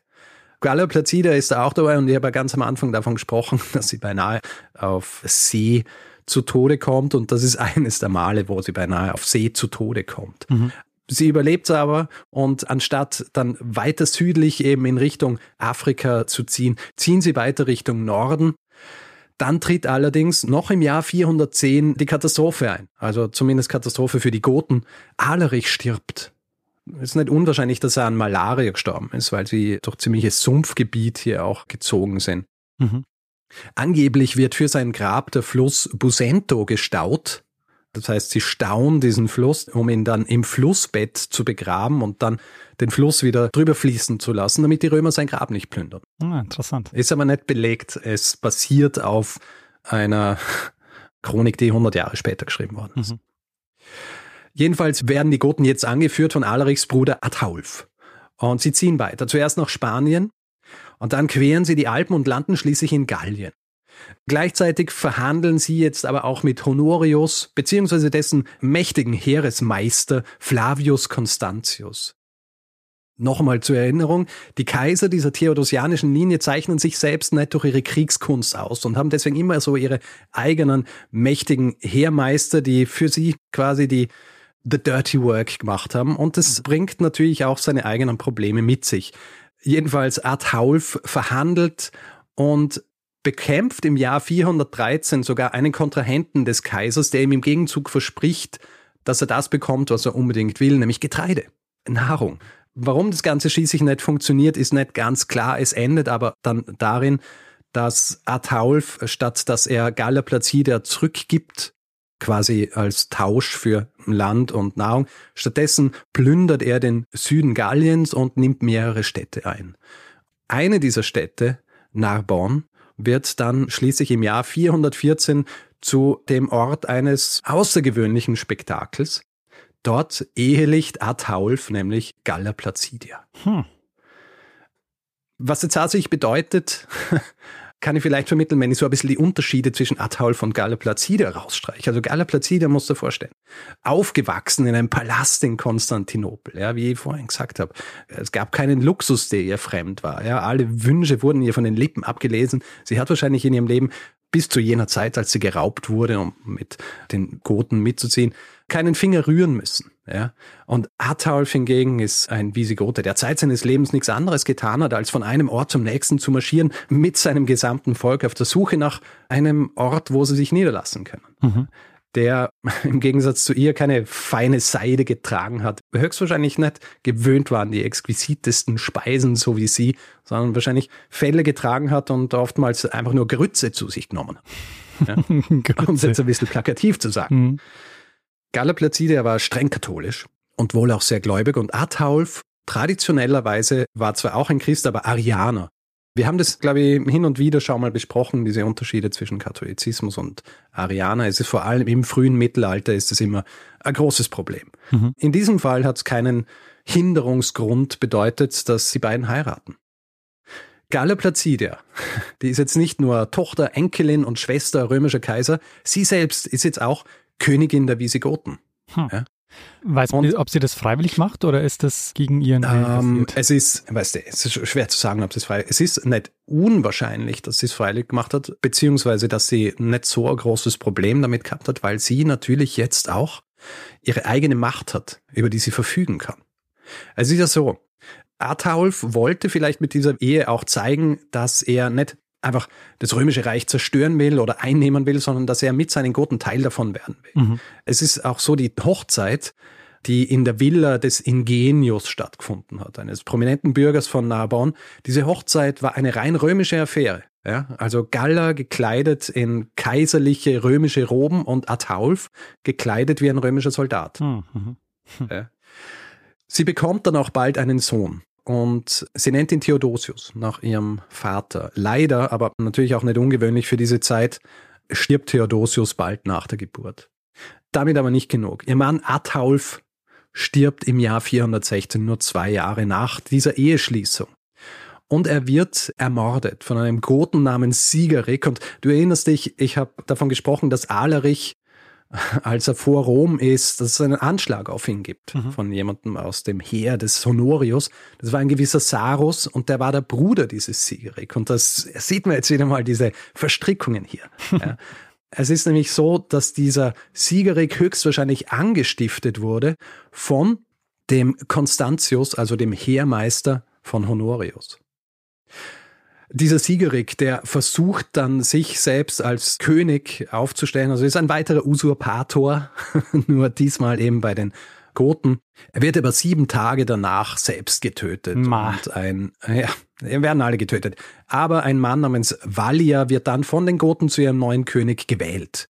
Galla Placida ist da auch dabei und ich habe ja ganz am Anfang davon gesprochen, dass sie beinahe auf See zu Tode kommt und das ist eines der Male, wo sie beinahe auf See zu Tode kommt. Mhm. Sie überlebt aber und anstatt dann weiter südlich eben in Richtung Afrika zu ziehen, ziehen sie weiter Richtung Norden. Dann tritt allerdings noch im Jahr 410 die Katastrophe ein, also zumindest Katastrophe für die Goten. Alerich stirbt es ist nicht unwahrscheinlich, dass er an Malaria gestorben ist, weil sie durch ziemliches Sumpfgebiet hier auch gezogen sind. Mhm. Angeblich wird für sein Grab der Fluss Busento gestaut. Das heißt, sie stauen diesen Fluss, um ihn dann im Flussbett zu begraben und dann den Fluss wieder drüber fließen zu lassen, damit die Römer sein Grab nicht plündern. Ah, interessant. Ist aber nicht belegt. Es basiert auf einer Chronik, die 100 Jahre später geschrieben worden ist. Mhm. Jedenfalls werden die Goten jetzt angeführt von Alarichs Bruder Ataulf. Und sie ziehen weiter. Zuerst nach Spanien und dann queren sie die Alpen und landen schließlich in Gallien. Gleichzeitig verhandeln sie jetzt aber auch mit Honorius bzw. dessen mächtigen Heeresmeister Flavius Constantius. Nochmal zur Erinnerung, die Kaiser dieser theodosianischen Linie zeichnen sich selbst nicht durch ihre Kriegskunst aus und haben deswegen immer so ihre eigenen mächtigen Heermeister, die für sie quasi die the dirty work gemacht haben. Und das bringt natürlich auch seine eigenen Probleme mit sich. Jedenfalls Adhaulf verhandelt und bekämpft im Jahr 413 sogar einen Kontrahenten des Kaisers, der ihm im Gegenzug verspricht, dass er das bekommt, was er unbedingt will, nämlich Getreide, Nahrung. Warum das Ganze schließlich nicht funktioniert, ist nicht ganz klar. Es endet aber dann darin, dass Ataulf, statt dass er Galla Placida zurückgibt, quasi als Tausch für Land und Nahrung. Stattdessen plündert er den Süden Galliens und nimmt mehrere Städte ein. Eine dieser Städte, Narbonne, wird dann schließlich im Jahr 414 zu dem Ort eines außergewöhnlichen Spektakels. Dort ehelicht Ataulf, nämlich Galla Placidia. Hm. Was jetzt tatsächlich bedeutet, kann ich vielleicht vermitteln, wenn ich so ein bisschen die Unterschiede zwischen Ataulf und Galla Placida rausstreiche. Also Galla Placida musst du dir vorstellen. Aufgewachsen in einem Palast in Konstantinopel, ja, wie ich vorhin gesagt habe. Es gab keinen Luxus, der ihr fremd war. Ja, alle Wünsche wurden ihr von den Lippen abgelesen. Sie hat wahrscheinlich in ihrem Leben bis zu jener Zeit, als sie geraubt wurde, um mit den Goten mitzuziehen, keinen Finger rühren müssen. Ja? Und Ataulf hingegen ist ein Visigote, der Zeit seines Lebens nichts anderes getan hat, als von einem Ort zum nächsten zu marschieren mit seinem gesamten Volk auf der Suche nach einem Ort, wo sie sich niederlassen können. Mhm. Der im Gegensatz zu ihr keine feine Seide getragen hat, höchstwahrscheinlich nicht gewöhnt war an die exquisitesten Speisen, so wie sie, sondern wahrscheinlich Felle getragen hat und oftmals einfach nur Grütze zu sich genommen hat. Ja? um es jetzt ein bisschen plakativ zu sagen. Mhm. Galla Placidia war streng katholisch und wohl auch sehr gläubig und Ataulf traditionellerweise war zwar auch ein Christ, aber Arianer. Wir haben das, glaube ich, hin und wieder schon mal besprochen, diese Unterschiede zwischen Katholizismus und Arianer. Es ist vor allem im frühen Mittelalter ist es immer ein großes Problem. Mhm. In diesem Fall hat es keinen Hinderungsgrund bedeutet, dass die beiden heiraten. Galla Placidia, die ist jetzt nicht nur Tochter, Enkelin und Schwester römischer Kaiser, sie selbst ist jetzt auch Königin der Visigoten. Hm. Ja? Weiß man, ob sie das freiwillig macht oder ist das gegen ihren ähm, Es ist, weißt du, es ist schwer zu sagen, ob sie es freiwillig Es ist nicht unwahrscheinlich, dass sie es freiwillig gemacht hat, beziehungsweise, dass sie nicht so ein großes Problem damit gehabt hat, weil sie natürlich jetzt auch ihre eigene Macht hat, über die sie verfügen kann. Also es ist ja so, Ataulf wollte vielleicht mit dieser Ehe auch zeigen, dass er nicht einfach das römische Reich zerstören will oder einnehmen will, sondern dass er mit seinen Goten Teil davon werden will. Mhm. Es ist auch so die Hochzeit, die in der Villa des Ingenius stattgefunden hat, eines prominenten Bürgers von Narbonne. Diese Hochzeit war eine rein römische Affäre. Ja, also Galler gekleidet in kaiserliche römische Roben und Ataulf gekleidet wie ein römischer Soldat. Mhm. Ja. Sie bekommt dann auch bald einen Sohn. Und sie nennt ihn Theodosius nach ihrem Vater. Leider, aber natürlich auch nicht ungewöhnlich für diese Zeit, stirbt Theodosius bald nach der Geburt. Damit aber nicht genug. Ihr Mann Ataulf stirbt im Jahr 416, nur zwei Jahre nach dieser Eheschließung. Und er wird ermordet von einem Goten namens Siegerik. Und du erinnerst dich, ich habe davon gesprochen, dass Alerich als er vor Rom ist, dass es einen Anschlag auf ihn gibt mhm. von jemandem aus dem Heer des Honorius. Das war ein gewisser Sarus und der war der Bruder dieses Sigerik. Und das sieht man jetzt wieder mal diese Verstrickungen hier. ja. Es ist nämlich so, dass dieser Sigerik höchstwahrscheinlich angestiftet wurde von dem Constantius, also dem Heermeister von Honorius. Dieser Siegerik, der versucht dann sich selbst als König aufzustellen, also ist ein weiterer Usurpator, nur diesmal eben bei den Goten. Er wird aber sieben Tage danach selbst getötet. Ma. Und ein, ja, werden alle getötet. Aber ein Mann namens Valia wird dann von den Goten zu ihrem neuen König gewählt.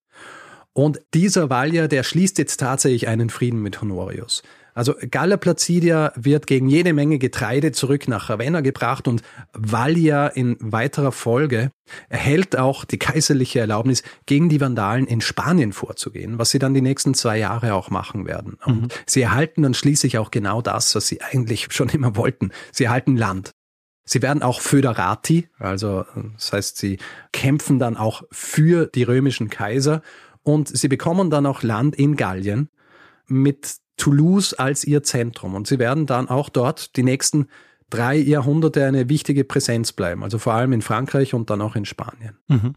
Und dieser Valia, der schließt jetzt tatsächlich einen Frieden mit Honorius. Also Galla Placidia wird gegen jede Menge Getreide zurück nach Ravenna gebracht und Vallia in weiterer Folge erhält auch die kaiserliche Erlaubnis, gegen die Vandalen in Spanien vorzugehen, was sie dann die nächsten zwei Jahre auch machen werden. Und mhm. sie erhalten dann schließlich auch genau das, was sie eigentlich schon immer wollten. Sie erhalten Land. Sie werden auch Föderati, also das heißt, sie kämpfen dann auch für die römischen Kaiser und sie bekommen dann auch Land in Gallien mit Toulouse als ihr Zentrum. Und sie werden dann auch dort die nächsten drei Jahrhunderte eine wichtige Präsenz bleiben. Also vor allem in Frankreich und dann auch in Spanien. Mhm.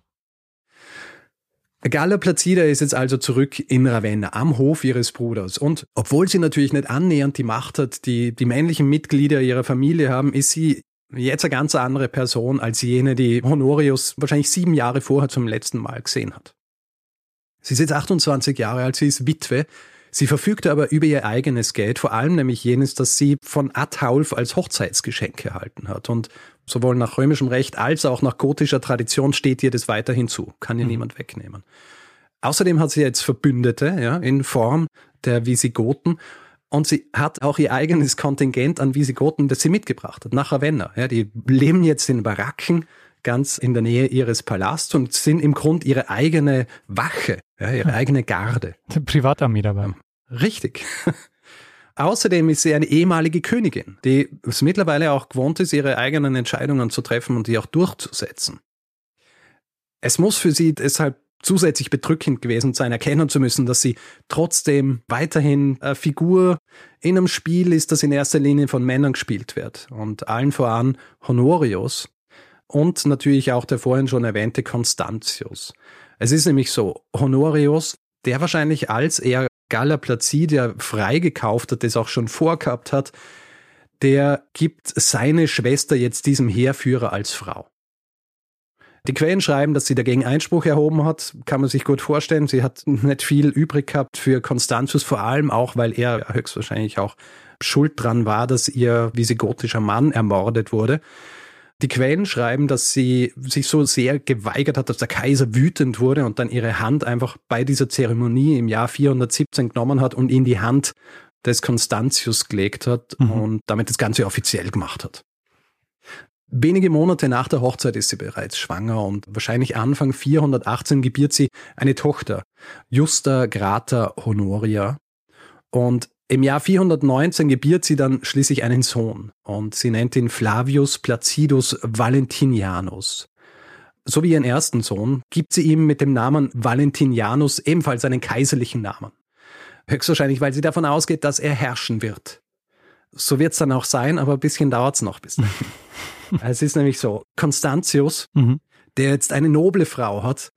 Galla Placida ist jetzt also zurück in Ravenna am Hof ihres Bruders. Und obwohl sie natürlich nicht annähernd die Macht hat, die die männlichen Mitglieder ihrer Familie haben, ist sie jetzt eine ganz andere Person als jene, die Honorius wahrscheinlich sieben Jahre vorher zum letzten Mal gesehen hat. Sie ist jetzt 28 Jahre alt, sie ist Witwe Sie verfügte aber über ihr eigenes Geld, vor allem nämlich jenes, das sie von Ataulf als Hochzeitsgeschenk erhalten hat. Und sowohl nach römischem Recht als auch nach gotischer Tradition steht ihr das weiterhin zu. Kann ihr mhm. niemand wegnehmen. Außerdem hat sie jetzt Verbündete, ja, in Form der Visigoten. Und sie hat auch ihr eigenes Kontingent an Visigoten, das sie mitgebracht hat, nach Ravenna. Ja, die leben jetzt in Baracken ganz in der Nähe ihres Palasts und sind im Grund ihre eigene Wache, ja, ihre eigene Garde. Privatarmee dabei. Richtig. Außerdem ist sie eine ehemalige Königin, die es mittlerweile auch gewohnt ist, ihre eigenen Entscheidungen zu treffen und die auch durchzusetzen. Es muss für sie deshalb zusätzlich bedrückend gewesen sein, erkennen zu müssen, dass sie trotzdem weiterhin eine Figur in einem Spiel ist, das in erster Linie von Männern gespielt wird. Und allen voran Honorius, und natürlich auch der vorhin schon erwähnte Constantius. Es ist nämlich so, Honorius, der wahrscheinlich als er Galla Placidia freigekauft hat, das auch schon vorgehabt hat, der gibt seine Schwester jetzt diesem Heerführer als Frau. Die Quellen schreiben, dass sie dagegen Einspruch erhoben hat, kann man sich gut vorstellen. Sie hat nicht viel übrig gehabt für Constantius, vor allem auch, weil er höchstwahrscheinlich auch schuld dran war, dass ihr visigotischer Mann ermordet wurde. Die Quellen schreiben, dass sie sich so sehr geweigert hat, dass der Kaiser wütend wurde und dann ihre Hand einfach bei dieser Zeremonie im Jahr 417 genommen hat und in die Hand des Constantius gelegt hat mhm. und damit das Ganze offiziell gemacht hat. Wenige Monate nach der Hochzeit ist sie bereits schwanger und wahrscheinlich Anfang 418 gebiert sie eine Tochter, Justa Grata Honoria. Und im Jahr 419 gebiert sie dann schließlich einen Sohn und sie nennt ihn Flavius Placidus Valentinianus. So wie ihren ersten Sohn gibt sie ihm mit dem Namen Valentinianus ebenfalls einen kaiserlichen Namen. Höchstwahrscheinlich, weil sie davon ausgeht, dass er herrschen wird. So wird es dann auch sein, aber ein bisschen dauert es noch bis dahin. es ist nämlich so, Constantius, mhm. der jetzt eine noble Frau hat,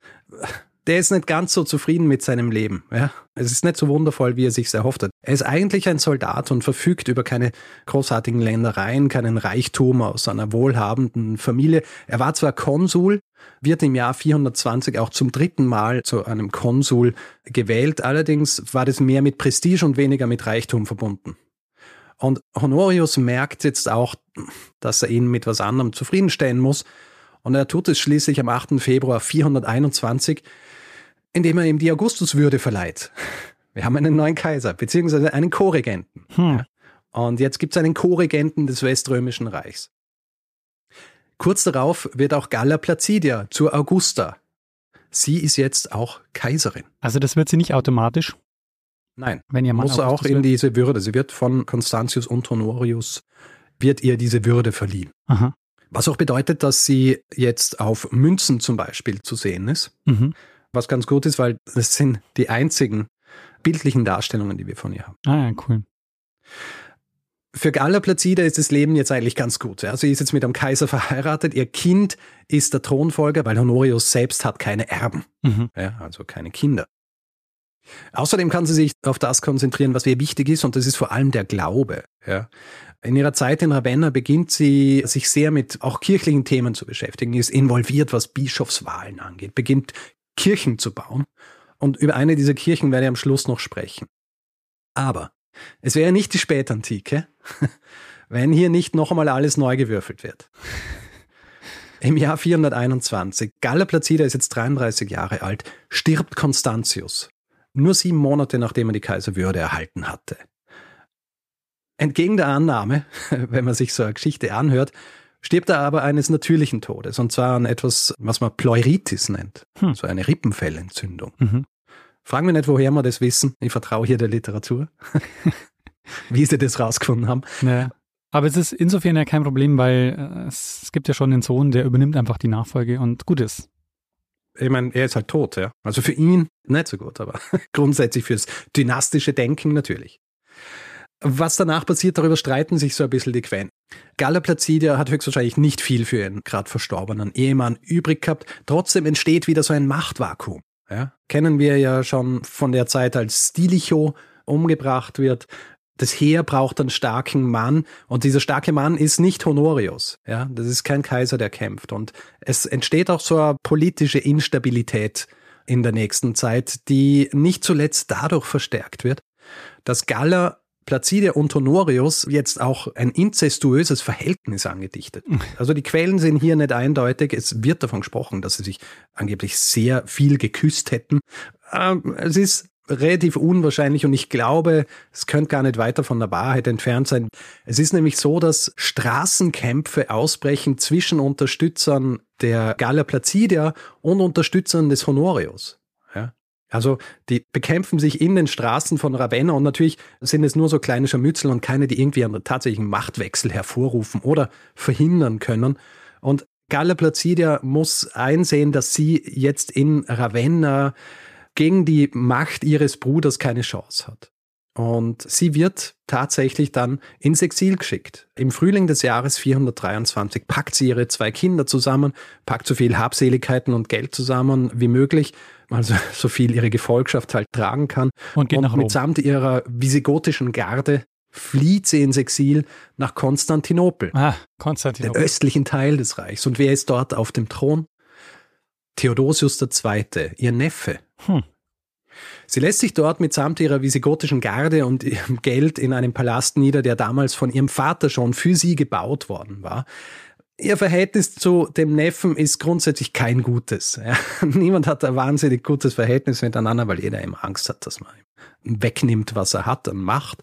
der ist nicht ganz so zufrieden mit seinem Leben. Ja? Es ist nicht so wundervoll, wie er sich erhofft hat. Er ist eigentlich ein Soldat und verfügt über keine großartigen Ländereien, keinen Reichtum aus einer wohlhabenden Familie. Er war zwar Konsul, wird im Jahr 420 auch zum dritten Mal zu einem Konsul gewählt. Allerdings war das mehr mit Prestige und weniger mit Reichtum verbunden. Und Honorius merkt jetzt auch, dass er ihn mit was anderem zufriedenstellen muss. Und er tut es schließlich am 8. Februar 421, indem er ihm die Augustuswürde verleiht. Wir haben einen neuen Kaiser, beziehungsweise einen Co-Regenten. Hm. Und jetzt gibt es einen Co-Regenten des Weströmischen Reichs. Kurz darauf wird auch Galla Placidia zur Augusta. Sie ist jetzt auch Kaiserin. Also das wird sie nicht automatisch? Nein, wenn ihr Mann muss auch in diese Würde. Sie wird von Constantius und Honorius, wird ihr diese Würde verliehen. Aha. Was auch bedeutet, dass sie jetzt auf Münzen zum Beispiel zu sehen ist. Mhm. Was ganz gut ist, weil das sind die einzigen bildlichen Darstellungen, die wir von ihr haben. Ah ja, cool. Für Galla Placida ist das Leben jetzt eigentlich ganz gut. Ja. Sie ist jetzt mit einem Kaiser verheiratet. Ihr Kind ist der Thronfolger, weil Honorius selbst hat keine Erben, mhm. ja, also keine Kinder. Außerdem kann sie sich auf das konzentrieren, was ihr wichtig ist, und das ist vor allem der Glaube. Ja. In ihrer Zeit in Ravenna beginnt sie sich sehr mit auch kirchlichen Themen zu beschäftigen, ist involviert, was Bischofswahlen angeht, beginnt Kirchen zu bauen. Und über eine dieser Kirchen werde ich am Schluss noch sprechen. Aber es wäre nicht die Spätantike, wenn hier nicht noch einmal alles neu gewürfelt wird. Im Jahr 421, Galla Placida ist jetzt 33 Jahre alt, stirbt Constantius, nur sieben Monate nachdem er die Kaiserwürde erhalten hatte. Entgegen der Annahme, wenn man sich so eine Geschichte anhört, stirbt er aber eines natürlichen Todes, und zwar an etwas, was man Pleuritis nennt, hm. so eine Rippenfellentzündung. Mhm. Fragen wir nicht, woher wir das wissen. Ich vertraue hier der Literatur, wie sie das rausgefunden haben. Naja. Aber es ist insofern ja kein Problem, weil äh, es gibt ja schon den Sohn, der übernimmt einfach die Nachfolge und gut ist ich meine, er ist halt tot, ja. Also für ihn nicht so gut, aber grundsätzlich fürs dynastische Denken natürlich. Was danach passiert, darüber streiten sich so ein bisschen die Quellen. Galla Placidia hat höchstwahrscheinlich nicht viel für ihren gerade verstorbenen Ehemann übrig gehabt. Trotzdem entsteht wieder so ein Machtvakuum. Ja? Kennen wir ja schon von der Zeit, als Stilicho umgebracht wird das Heer braucht einen starken Mann und dieser starke Mann ist nicht Honorius. Ja, das ist kein Kaiser, der kämpft. Und es entsteht auch so eine politische Instabilität in der nächsten Zeit, die nicht zuletzt dadurch verstärkt wird, dass Galla Placidia und Honorius jetzt auch ein inzestuöses Verhältnis angedichtet. Also die Quellen sind hier nicht eindeutig. Es wird davon gesprochen, dass sie sich angeblich sehr viel geküsst hätten. Ähm, es ist relativ unwahrscheinlich und ich glaube, es könnte gar nicht weiter von der Wahrheit entfernt sein. Es ist nämlich so, dass Straßenkämpfe ausbrechen zwischen Unterstützern der Galla Placidia und Unterstützern des Honorius. Also die bekämpfen sich in den Straßen von Ravenna und natürlich sind es nur so kleine Scharmützel und keine, die irgendwie einen tatsächlichen Machtwechsel hervorrufen oder verhindern können. Und Galla Placidia muss einsehen, dass sie jetzt in Ravenna gegen die Macht ihres Bruders keine Chance hat. Und sie wird tatsächlich dann ins Exil geschickt. Im Frühling des Jahres 423 packt sie ihre zwei Kinder zusammen, packt so viel Habseligkeiten und Geld zusammen wie möglich, also so viel ihre Gefolgschaft halt tragen kann. Und geht und nach Rom. mitsamt ihrer visigotischen Garde flieht sie ins Exil nach Konstantinopel. Ah, Konstantinopel. Den östlichen Teil des Reichs. Und wer ist dort auf dem Thron? Theodosius II., ihr Neffe. Hm. Sie lässt sich dort mitsamt ihrer visigotischen Garde und ihrem Geld in einem Palast nieder, der damals von ihrem Vater schon für sie gebaut worden war. Ihr Verhältnis zu dem Neffen ist grundsätzlich kein gutes. Ja. Niemand hat ein wahnsinnig gutes Verhältnis miteinander, weil jeder immer Angst hat, dass man ihm wegnimmt, was er hat an Macht.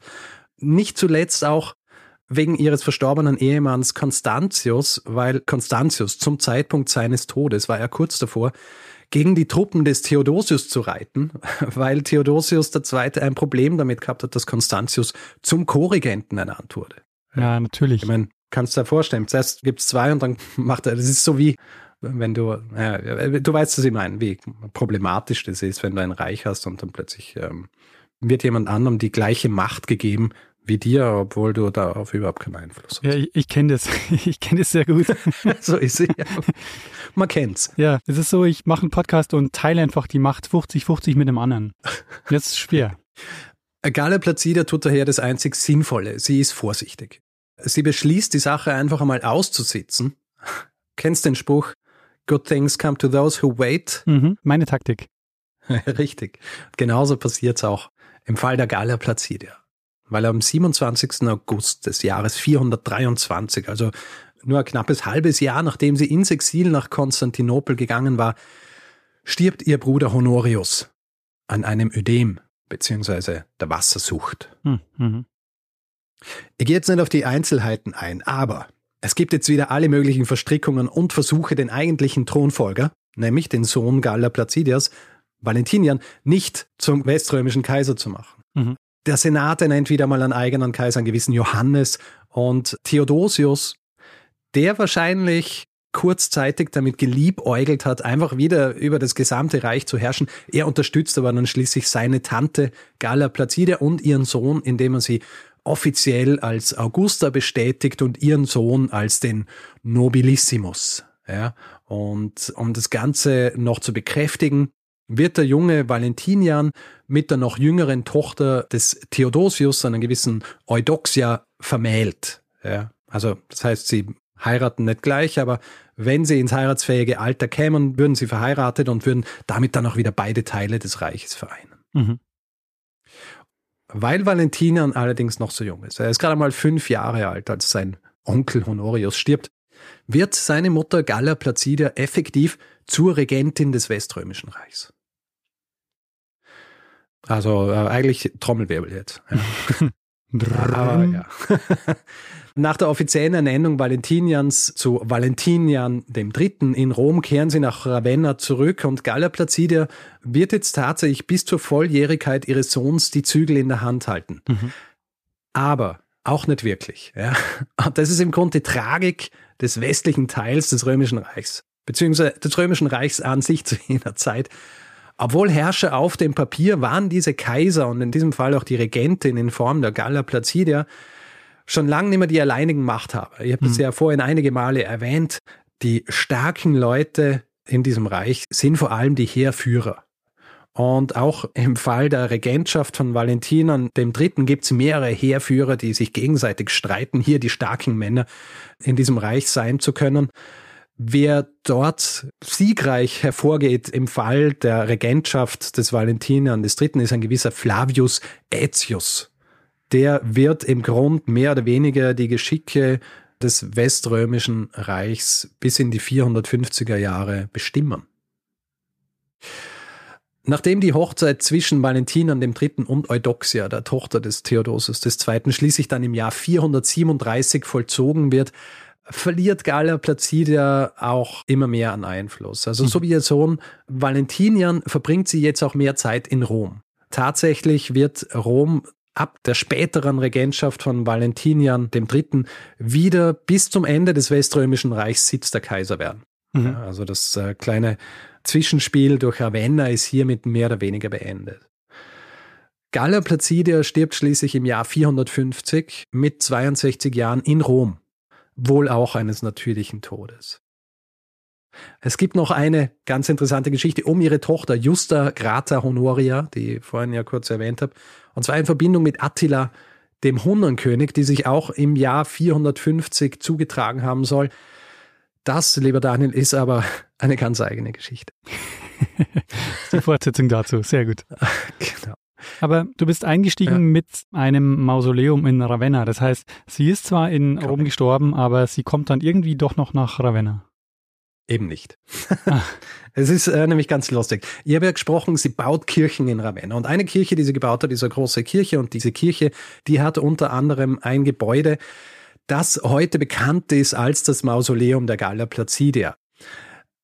Nicht zuletzt auch wegen ihres verstorbenen Ehemanns Constantius, weil Constantius zum Zeitpunkt seines Todes war er kurz davor, gegen die Truppen des Theodosius zu reiten, weil Theodosius II. ein Problem damit gehabt hat, dass Constantius zum Co-Regenten ernannt wurde. Ja, natürlich. Ich meine, kannst du dir vorstellen, zuerst gibt es zwei und dann macht er, das ist so wie, wenn du, ja, du weißt, was ich meine, wie problematisch das ist, wenn du ein Reich hast und dann plötzlich ähm, wird jemand anderem die gleiche Macht gegeben, wie dir, obwohl du darauf überhaupt keinen Einfluss hast. Ja, ich, ich kenne das. Ich kenne das sehr gut. so ist sie. Ja. Man kennt's. Ja, es ist so, ich mache einen Podcast und teile einfach die Macht 50-50 mit dem anderen. Das ist schwer. Gala Plazida tut daher das einzig Sinnvolle. Sie ist vorsichtig. Sie beschließt, die Sache einfach einmal auszusitzen. Kennst den Spruch? Good things come to those who wait. Mhm, meine Taktik. Richtig. Genauso passiert's auch im Fall der Gala Placidia. Weil am 27. August des Jahres 423, also nur ein knappes halbes Jahr nachdem sie ins Exil nach Konstantinopel gegangen war, stirbt ihr Bruder Honorius an einem Ödem beziehungsweise der Wassersucht. Hm, mhm. Ich gehe jetzt nicht auf die Einzelheiten ein, aber es gibt jetzt wieder alle möglichen Verstrickungen und Versuche, den eigentlichen Thronfolger, nämlich den Sohn Galla Placidias, Valentinian, nicht zum weströmischen Kaiser zu machen. Mhm. Der Senat nennt wieder mal einen eigenen Kaiser, einen gewissen Johannes und Theodosius, der wahrscheinlich kurzzeitig damit geliebäugelt hat, einfach wieder über das gesamte Reich zu herrschen. Er unterstützt aber dann schließlich seine Tante Galla Placidia und ihren Sohn, indem er sie offiziell als Augusta bestätigt und ihren Sohn als den Nobilissimus. Ja, und um das Ganze noch zu bekräftigen, wird der junge Valentinian mit der noch jüngeren Tochter des Theodosius, einer gewissen Eudoxia, vermählt. Ja, also das heißt, sie heiraten nicht gleich, aber wenn sie ins heiratsfähige Alter kämen, würden sie verheiratet und würden damit dann auch wieder beide Teile des Reiches vereinen. Mhm. Weil Valentinian allerdings noch so jung ist, er ist gerade mal fünf Jahre alt, als sein Onkel Honorius stirbt, wird seine Mutter Galla Placidia effektiv zur Regentin des Weströmischen Reichs. Also äh, eigentlich Trommelwirbel jetzt. Ja. Aber, ja. Nach der offiziellen Ernennung Valentinians zu Valentinian III. in Rom kehren sie nach Ravenna zurück und Galla Placidia wird jetzt tatsächlich bis zur Volljährigkeit ihres Sohns die Zügel in der Hand halten. Mhm. Aber auch nicht wirklich. Ja. Und das ist im Grunde die Tragik des westlichen Teils des Römischen Reichs, beziehungsweise des Römischen Reichs an sich zu jener Zeit. Obwohl Herrscher auf dem Papier waren diese Kaiser und in diesem Fall auch die Regentin in Form der Galla Placidia schon lange nicht mehr die alleinigen Machthaber. Ich habe das mhm. ja vorhin einige Male erwähnt. Die starken Leute in diesem Reich sind vor allem die Heerführer. Und auch im Fall der Regentschaft von Valentinern dem Dritten gibt es mehrere Heerführer, die sich gegenseitig streiten, hier die starken Männer in diesem Reich sein zu können. Wer dort siegreich hervorgeht im Fall der Regentschaft des Valentinern des Dritten ist ein gewisser Flavius Aetius der wird im Grund mehr oder weniger die Geschicke des Weströmischen Reichs bis in die 450er Jahre bestimmen. Nachdem die Hochzeit zwischen Valentinern Dritten und Eudoxia, der Tochter des Theodosius II., schließlich dann im Jahr 437 vollzogen wird, verliert Galla Placidia auch immer mehr an Einfluss. Also so wie ihr Sohn Valentinian verbringt sie jetzt auch mehr Zeit in Rom. Tatsächlich wird Rom ab der späteren Regentschaft von Valentinian III. wieder bis zum Ende des Weströmischen Reichs Sitz der Kaiser werden. Mhm. Ja, also das äh, kleine Zwischenspiel durch Ravenna ist hiermit mehr oder weniger beendet. Galla Placidia stirbt schließlich im Jahr 450 mit 62 Jahren in Rom, wohl auch eines natürlichen Todes. Es gibt noch eine ganz interessante Geschichte um ihre Tochter Justa Grata Honoria, die ich vorhin ja kurz erwähnt habe, und zwar in Verbindung mit Attila, dem Hunnenkönig, die sich auch im Jahr 450 zugetragen haben soll. Das, lieber Daniel, ist aber eine ganz eigene Geschichte. Die Fortsetzung dazu, sehr gut. genau. Aber du bist eingestiegen ja. mit einem Mausoleum in Ravenna. Das heißt, sie ist zwar in Rom gestorben, aber sie kommt dann irgendwie doch noch nach Ravenna. Eben nicht. Ah. es ist äh, nämlich ganz lustig. Ich habe ja gesprochen, sie baut Kirchen in Ravenna. Und eine Kirche, die sie gebaut hat, ist eine große Kirche. Und diese Kirche, die hat unter anderem ein Gebäude, das heute bekannt ist als das Mausoleum der Galla Placidia.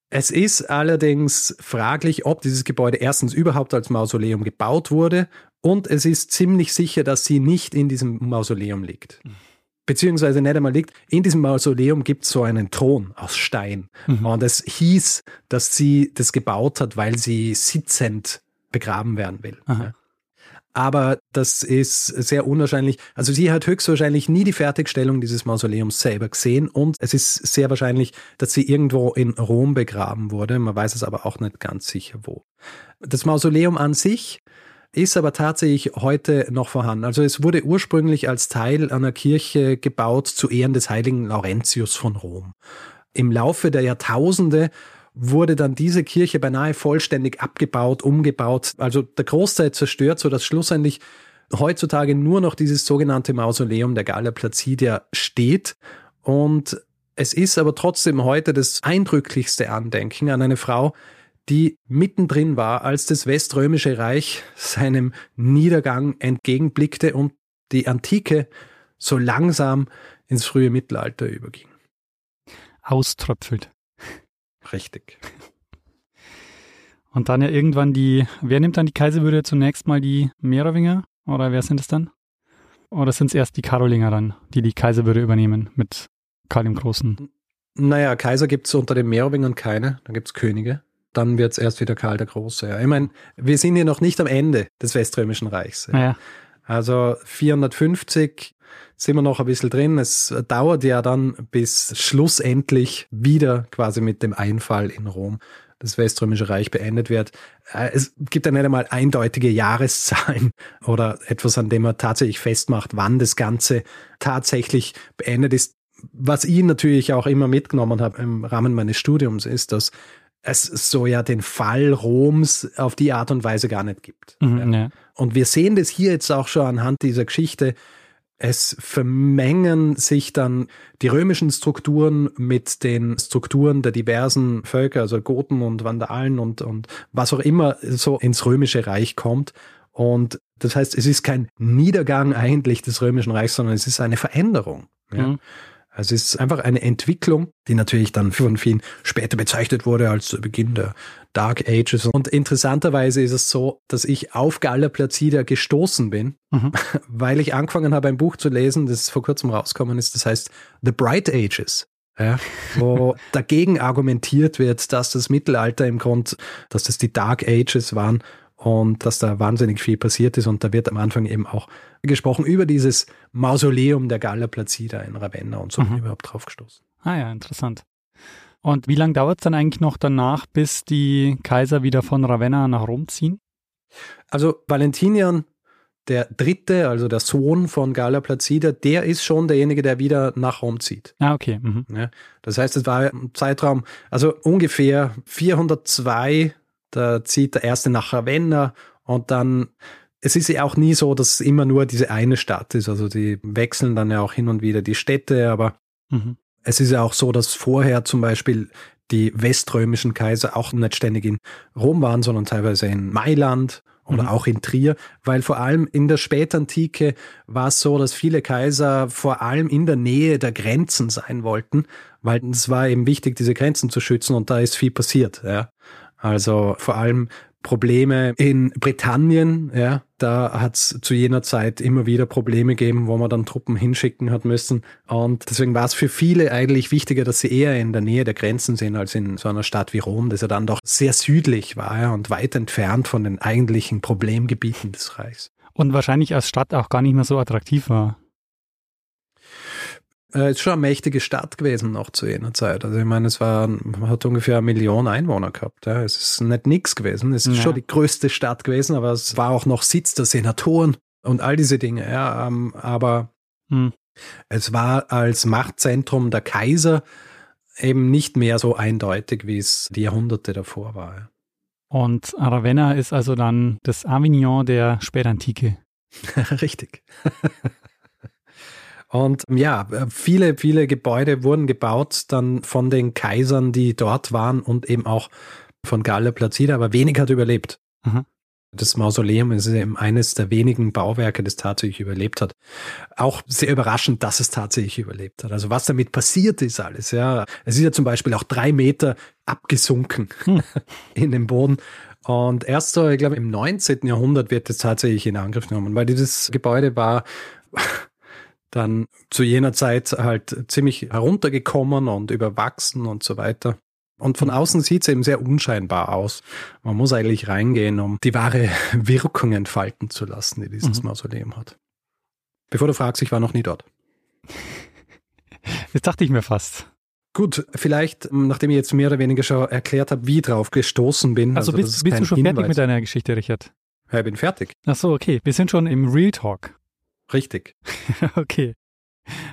Es ist allerdings fraglich, ob dieses Gebäude erstens überhaupt als Mausoleum gebaut wurde und es ist ziemlich sicher, dass sie nicht in diesem Mausoleum liegt beziehungsweise nicht einmal liegt. In diesem Mausoleum gibt es so einen Thron aus Stein. Mhm. Und es hieß, dass sie das gebaut hat, weil sie sitzend begraben werden will. Aha. aber das ist sehr unwahrscheinlich. Also sie hat höchstwahrscheinlich nie die Fertigstellung dieses Mausoleums selber gesehen und es ist sehr wahrscheinlich, dass sie irgendwo in Rom begraben wurde. Man weiß es aber auch nicht ganz sicher wo. Das Mausoleum an sich ist aber tatsächlich heute noch vorhanden. Also es wurde ursprünglich als Teil einer Kirche gebaut zu Ehren des heiligen Laurentius von Rom. Im Laufe der Jahrtausende wurde dann diese Kirche beinahe vollständig abgebaut, umgebaut, also der Großteil zerstört, so dass schlussendlich heutzutage nur noch dieses sogenannte Mausoleum der Galla Placidia steht. Und es ist aber trotzdem heute das eindrücklichste Andenken an eine Frau, die mittendrin war, als das Weströmische Reich seinem Niedergang entgegenblickte und die Antike so langsam ins frühe Mittelalter überging. Auströpfelt. Richtig. Und dann ja irgendwann die, wer nimmt dann die Kaiserwürde zunächst mal die Merowinger? Oder wer sind es dann? Oder sind es erst die Karolinger dann, die die Kaiserwürde übernehmen mit Karl dem Großen? Naja, Kaiser gibt es unter den Merowingern keine, dann gibt es Könige. Dann wird es erst wieder Karl der Große. Ja. Ich meine, wir sind hier noch nicht am Ende des Weströmischen Reichs. Ja. Ja. Also 450 sind wir noch ein bisschen drin. Es dauert ja dann bis schlussendlich wieder quasi mit dem Einfall in Rom das Weströmische Reich beendet wird. Äh, es gibt ja nicht einmal eindeutige Jahreszahlen oder etwas, an dem man tatsächlich festmacht, wann das Ganze tatsächlich beendet ist. Was ich natürlich auch immer mitgenommen habe im Rahmen meines Studiums ist, dass es so ja den Fall Roms auf die Art und Weise gar nicht gibt. Mhm, ja. Und wir sehen das hier jetzt auch schon anhand dieser Geschichte, es vermengen sich dann die römischen Strukturen mit den Strukturen der diversen Völker, also Goten und Vandalen und, und was auch immer so ins römische Reich kommt. Und das heißt, es ist kein Niedergang eigentlich des römischen Reichs, sondern es ist eine Veränderung. Ja. Mhm. Also es ist einfach eine Entwicklung, die natürlich dann von vielen später bezeichnet wurde als Beginn der Dark Ages. Und interessanterweise ist es so, dass ich auf Galla Placida gestoßen bin, mhm. weil ich angefangen habe, ein Buch zu lesen, das vor kurzem rausgekommen ist, das heißt The Bright Ages. Ja, wo dagegen argumentiert wird, dass das Mittelalter im Grund, dass das die Dark Ages waren und dass da wahnsinnig viel passiert ist. Und da wird am Anfang eben auch gesprochen über dieses Mausoleum der Galla Placida in Ravenna und so mhm. überhaupt drauf gestoßen. Ah ja, interessant. Und wie lange dauert es dann eigentlich noch danach, bis die Kaiser wieder von Ravenna nach Rom ziehen? Also Valentinian der dritte, also der Sohn von Galla Placida, der ist schon derjenige, der wieder nach Rom zieht. Ah, okay. Mhm. Ja, das heißt, es war ein Zeitraum, also ungefähr 402 da zieht der erste nach Ravenna und dann, es ist ja auch nie so, dass es immer nur diese eine Stadt ist. Also die wechseln dann ja auch hin und wieder die Städte, aber mhm. es ist ja auch so, dass vorher zum Beispiel die weströmischen Kaiser auch nicht ständig in Rom waren, sondern teilweise in Mailand oder mhm. auch in Trier, weil vor allem in der Spätantike war es so, dass viele Kaiser vor allem in der Nähe der Grenzen sein wollten, weil es war eben wichtig, diese Grenzen zu schützen und da ist viel passiert. Ja. Also vor allem Probleme in Britannien, ja, da hat es zu jener Zeit immer wieder Probleme gegeben, wo man dann Truppen hinschicken hat müssen. Und deswegen war es für viele eigentlich wichtiger, dass sie eher in der Nähe der Grenzen sind, als in so einer Stadt wie Rom, das ja dann doch sehr südlich war ja, und weit entfernt von den eigentlichen Problemgebieten des Reichs. Und wahrscheinlich als Stadt auch gar nicht mehr so attraktiv war. Äh, ist schon eine mächtige Stadt gewesen noch zu jener Zeit. Also ich meine, es war, man hat ungefähr eine Million Einwohner gehabt. Ja. Es ist nicht nix gewesen. Es ist ja. schon die größte Stadt gewesen, aber es war auch noch Sitz der Senatoren und all diese Dinge. Ja. Ähm, aber hm. es war als Machtzentrum der Kaiser eben nicht mehr so eindeutig, wie es die Jahrhunderte davor war. Ja. Und Ravenna ist also dann das Avignon der Spätantike. Richtig. Und ja, viele, viele Gebäude wurden gebaut dann von den Kaisern, die dort waren und eben auch von Galla Placida, aber wenig hat überlebt. Mhm. Das Mausoleum ist eben eines der wenigen Bauwerke, das tatsächlich überlebt hat. Auch sehr überraschend, dass es tatsächlich überlebt hat. Also was damit passiert ist alles, ja. Es ist ja zum Beispiel auch drei Meter abgesunken hm. in den Boden. Und erst so, ich glaube, im 19. Jahrhundert wird es tatsächlich in Angriff genommen, weil dieses Gebäude war dann zu jener Zeit halt ziemlich heruntergekommen und überwachsen und so weiter. Und von außen sieht es eben sehr unscheinbar aus. Man muss eigentlich reingehen, um die wahre Wirkung entfalten zu lassen, die dieses mhm. Mausoleum hat. Bevor du fragst, ich war noch nie dort. Das dachte ich mir fast. Gut, vielleicht, nachdem ich jetzt mehr oder weniger schon erklärt habe, wie drauf gestoßen bin. Also, also bist, bist du schon Hinweis. fertig mit deiner Geschichte, Richard? Ja, ich bin fertig. Ach so, okay. Wir sind schon im Real Talk. Richtig. okay.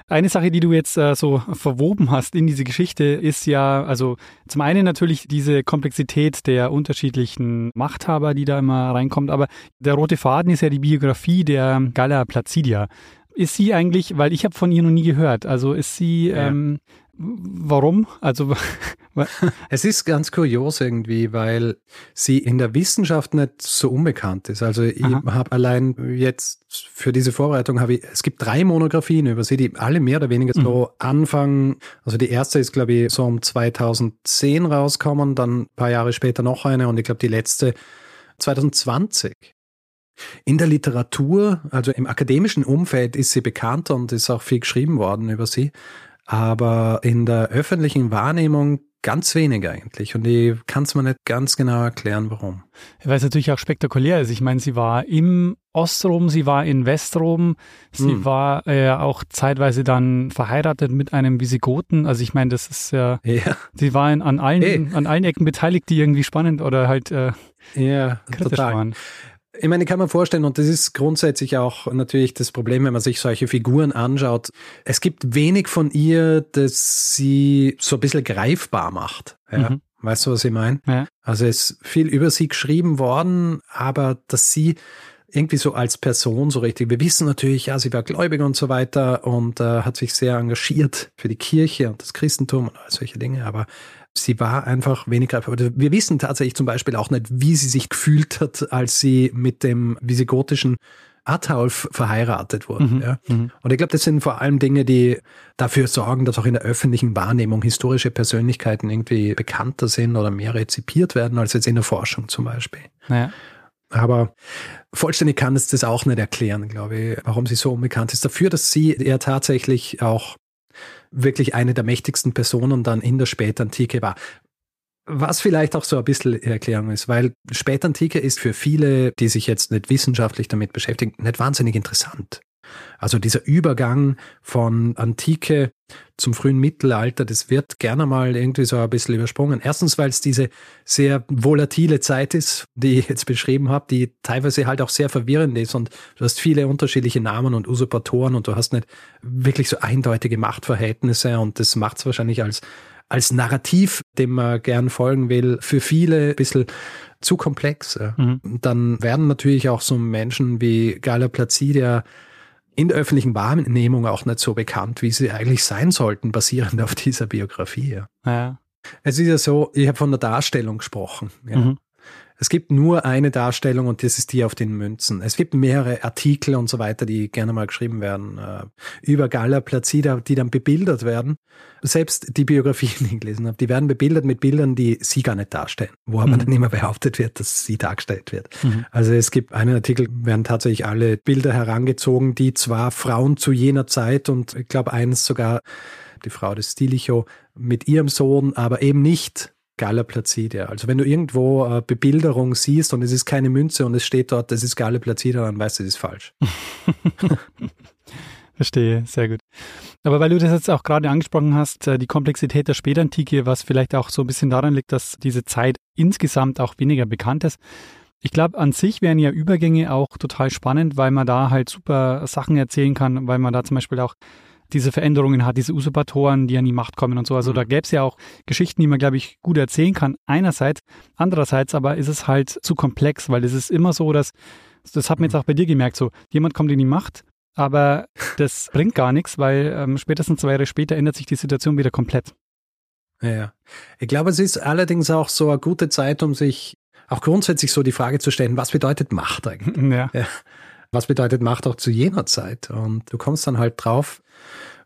Eine Sache, die du jetzt äh, so verwoben hast in diese Geschichte, ist ja, also zum einen natürlich diese Komplexität der unterschiedlichen Machthaber, die da immer reinkommt, aber der rote Faden ist ja die Biografie der Galla Placidia. Ist sie eigentlich, weil ich habe von ihr noch nie gehört, also ist sie, ja. ähm, Warum? Also es ist ganz kurios irgendwie, weil sie in der Wissenschaft nicht so unbekannt ist. Also ich habe allein jetzt für diese Vorbereitung habe ich, es gibt drei Monographien über sie, die alle mehr oder weniger so mhm. anfangen. Also die erste ist glaube ich so um 2010 rauskommen, dann ein paar Jahre später noch eine und ich glaube die letzte 2020. In der Literatur, also im akademischen Umfeld ist sie bekannt und ist auch viel geschrieben worden über sie aber in der öffentlichen Wahrnehmung ganz wenig eigentlich. Und ich kann es mir nicht ganz genau erklären, warum. Weil es natürlich auch spektakulär ist. Ich meine, sie war im Ostrom, sie war in Westrom, sie hm. war äh, auch zeitweise dann verheiratet mit einem Visigoten. Also ich meine, das ist ja, ja. sie war in, an, allen, hey. an allen Ecken beteiligt, die irgendwie spannend oder halt äh, ja, kritisch total. waren. Ich meine, ich kann mir vorstellen, und das ist grundsätzlich auch natürlich das Problem, wenn man sich solche Figuren anschaut. Es gibt wenig von ihr, das sie so ein bisschen greifbar macht. Ja. Mhm. Weißt du, was ich meine? Ja. Also es ist viel über sie geschrieben worden, aber dass sie irgendwie so als Person so richtig. Wir wissen natürlich, ja, sie war gläubig und so weiter und äh, hat sich sehr engagiert für die Kirche und das Christentum und all solche Dinge, aber sie war einfach weniger. Wir wissen tatsächlich zum Beispiel auch nicht, wie sie sich gefühlt hat, als sie mit dem visigotischen Ataulf verheiratet wurde. Mhm, ja. Mhm. Und ich glaube, das sind vor allem Dinge, die dafür sorgen, dass auch in der öffentlichen Wahrnehmung historische Persönlichkeiten irgendwie bekannter sind oder mehr rezipiert werden, als jetzt in der Forschung zum Beispiel. Ja. Aber vollständig kann es das auch nicht erklären, glaube ich, warum sie so unbekannt ist. Dafür, dass sie ja tatsächlich auch wirklich eine der mächtigsten Personen dann in der Spätantike war. Was vielleicht auch so ein bisschen Erklärung ist, weil Spätantike ist für viele, die sich jetzt nicht wissenschaftlich damit beschäftigen, nicht wahnsinnig interessant. Also dieser Übergang von Antike zum frühen Mittelalter, das wird gerne mal irgendwie so ein bisschen übersprungen. Erstens, weil es diese sehr volatile Zeit ist, die ich jetzt beschrieben habe, die teilweise halt auch sehr verwirrend ist und du hast viele unterschiedliche Namen und Usurpatoren und du hast nicht wirklich so eindeutige Machtverhältnisse und das macht es wahrscheinlich als als Narrativ, dem man gern folgen will, für viele ein bisschen zu komplex. Mhm. Dann werden natürlich auch so Menschen wie Gala Placidia in der öffentlichen Wahrnehmung auch nicht so bekannt, wie sie eigentlich sein sollten, basierend auf dieser Biografie. Ja. Es ist ja so, ich habe von der Darstellung gesprochen. Ja. Mhm. Es gibt nur eine Darstellung und das ist die auf den Münzen. Es gibt mehrere Artikel und so weiter, die gerne mal geschrieben werden äh, über Galla Placida, die dann bebildert werden. Selbst die Biografien, die ich gelesen habe, die werden bebildert mit Bildern, die sie gar nicht darstellen, wo aber mhm. dann immer behauptet wird, dass sie dargestellt wird. Mhm. Also es gibt einen Artikel, werden tatsächlich alle Bilder herangezogen, die zwar Frauen zu jener Zeit und ich glaube eines sogar die Frau des Stilicho mit ihrem Sohn, aber eben nicht Galla Placida. Also wenn du irgendwo äh, Bebilderung siehst und es ist keine Münze und es steht dort, das ist Galla Placida, dann weißt du, das ist falsch. Verstehe, sehr gut. Aber weil du das jetzt auch gerade angesprochen hast, äh, die Komplexität der Spätantike, was vielleicht auch so ein bisschen daran liegt, dass diese Zeit insgesamt auch weniger bekannt ist. Ich glaube, an sich wären ja Übergänge auch total spannend, weil man da halt super Sachen erzählen kann, weil man da zum Beispiel auch diese Veränderungen hat, diese Usurpatoren, die an die Macht kommen und so. Also mhm. da gäbe es ja auch Geschichten, die man, glaube ich, gut erzählen kann. Einerseits, andererseits aber ist es halt zu komplex, weil es ist immer so, dass, das hat man jetzt mhm. auch bei dir gemerkt, so, jemand kommt in die Macht, aber das bringt gar nichts, weil ähm, spätestens zwei Jahre später ändert sich die Situation wieder komplett. Ja, ich glaube, es ist allerdings auch so eine gute Zeit, um sich auch grundsätzlich so die Frage zu stellen, was bedeutet Macht eigentlich? Ja. ja. Was bedeutet Macht auch zu jener Zeit? Und du kommst dann halt drauf,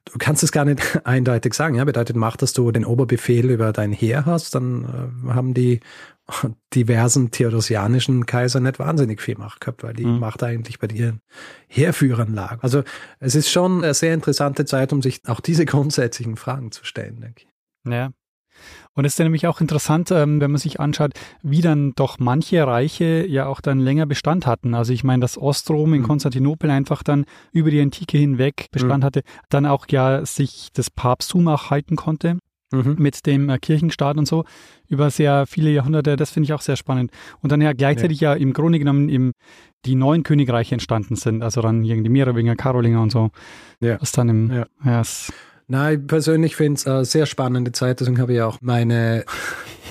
du kannst es gar nicht eindeutig sagen. Ja, bedeutet Macht, dass du den Oberbefehl über dein Heer hast, dann äh, haben die diversen theodosianischen Kaiser nicht wahnsinnig viel Macht gehabt, weil die mhm. Macht eigentlich bei ihren Heerführern lag. Also es ist schon eine sehr interessante Zeit, um sich auch diese grundsätzlichen Fragen zu stellen, denke ich. Ja. Und es ist ja nämlich auch interessant, ähm, wenn man sich anschaut, wie dann doch manche Reiche ja auch dann länger Bestand hatten. Also ich meine, dass Ostrom in mhm. Konstantinopel einfach dann über die Antike hinweg Bestand mhm. hatte, dann auch ja sich das Papsttum auch halten konnte. Mhm. mit dem äh, Kirchenstaat und so über sehr viele Jahrhunderte. Das finde ich auch sehr spannend. Und dann ja gleichzeitig ja, ja im Grunde genommen im, die neuen Königreiche entstanden sind. Also dann irgendwie Merowinger, Karolinger und so. Ja. Was dann im, ja. ja Nein, ich persönlich finde es eine sehr spannende Zeit, deswegen habe ich auch meine,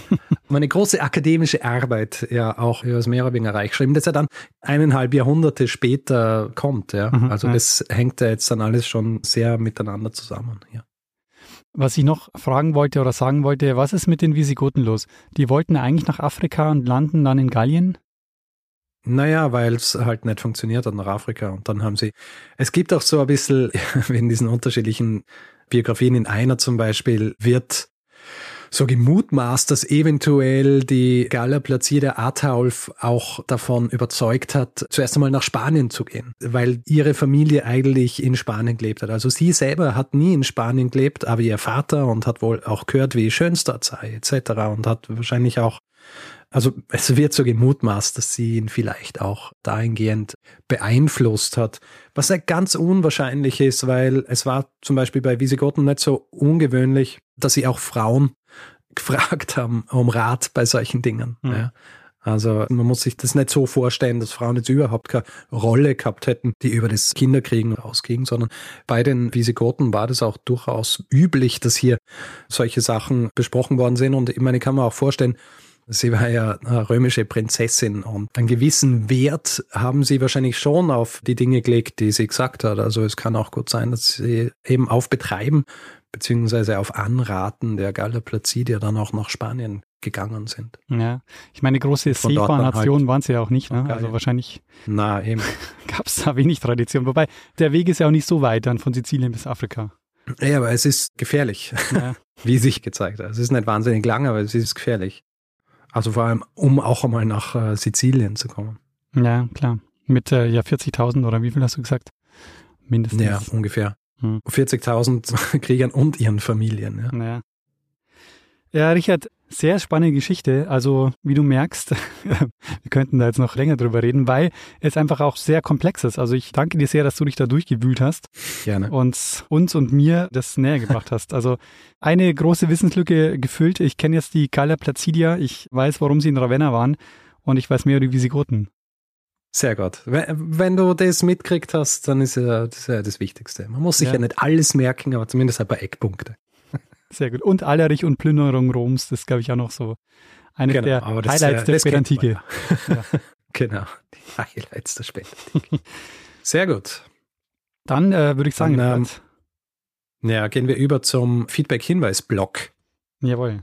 meine große akademische Arbeit ja auch über das Merowinger Reich geschrieben, das ja dann eineinhalb Jahrhunderte später kommt. Ja. Mhm, also ja. das hängt ja jetzt dann alles schon sehr miteinander zusammen. Ja. Was ich noch fragen wollte oder sagen wollte, was ist mit den Visigoten los? Die wollten eigentlich nach Afrika und landen dann in Gallien? Naja, weil es halt nicht funktioniert hat nach Afrika. Und dann haben sie, es gibt auch so ein bisschen in diesen unterschiedlichen Biografien in einer zum Beispiel wird so gemutmaßt, dass eventuell die Gala Placidia Ataulf auch davon überzeugt hat, zuerst einmal nach Spanien zu gehen, weil ihre Familie eigentlich in Spanien gelebt hat. Also sie selber hat nie in Spanien gelebt, aber ihr Vater und hat wohl auch gehört, wie schön es dort sei, etc. und hat wahrscheinlich auch also es wird so gemutmaßt, dass sie ihn vielleicht auch dahingehend beeinflusst hat, was ja ganz unwahrscheinlich ist, weil es war zum Beispiel bei Visigoten nicht so ungewöhnlich, dass sie auch Frauen gefragt haben um Rat bei solchen Dingen. Mhm. Ja. Also man muss sich das nicht so vorstellen, dass Frauen jetzt überhaupt keine Rolle gehabt hätten, die über das Kinderkriegen ausgingen, sondern bei den Visigoten war das auch durchaus üblich, dass hier solche Sachen besprochen worden sind. Und ich meine, ich kann mir auch vorstellen, Sie war ja eine römische Prinzessin und einen gewissen Wert haben sie wahrscheinlich schon auf die Dinge gelegt, die sie gesagt hat. Also es kann auch gut sein, dass sie eben auf Betreiben beziehungsweise auf Anraten der Galla Placidia dann auch nach Spanien gegangen sind. Ja, ich meine, große Seefahrnation halt waren sie ja auch nicht. Ne? Also wahrscheinlich Na, eben. gab es da wenig Tradition. Wobei, der Weg ist ja auch nicht so weit dann von Sizilien bis Afrika. Ja, aber es ist gefährlich, ja. wie sich gezeigt hat. Es ist nicht wahnsinnig lang, aber es ist gefährlich. Also vor allem, um auch einmal nach äh, Sizilien zu kommen. Ja, klar. Mit äh, ja 40.000 oder wie viel hast du gesagt? Mindestens. Ja, ungefähr. Hm. 40.000 Kriegern und ihren Familien. Ja. ja. Ja, Richard, sehr spannende Geschichte. Also, wie du merkst, wir könnten da jetzt noch länger drüber reden, weil es einfach auch sehr komplex ist. Also, ich danke dir sehr, dass du dich da durchgewühlt hast. Gerne. Und uns und mir das näher gebracht hast. Also, eine große Wissenslücke gefüllt. Ich kenne jetzt die Galla Placidia. Ich weiß, warum sie in Ravenna waren. Und ich weiß mehr über die Visigoten. Sehr gut. Wenn, du das mitkriegt hast, dann ist ja das, ja das Wichtigste. Man muss sich ja. ja nicht alles merken, aber zumindest ein paar Eckpunkte. Sehr gut. Und Allerich und Plünderung Roms, das glaube ich auch noch so eine genau, der Highlights das, der Spätantike. Ja. genau, die Highlights der Spätantike. Sehr gut. Dann äh, würde ich sagen, Dann, ähm, ja, gehen wir über zum Feedback-Hinweis-Blog. Jawohl.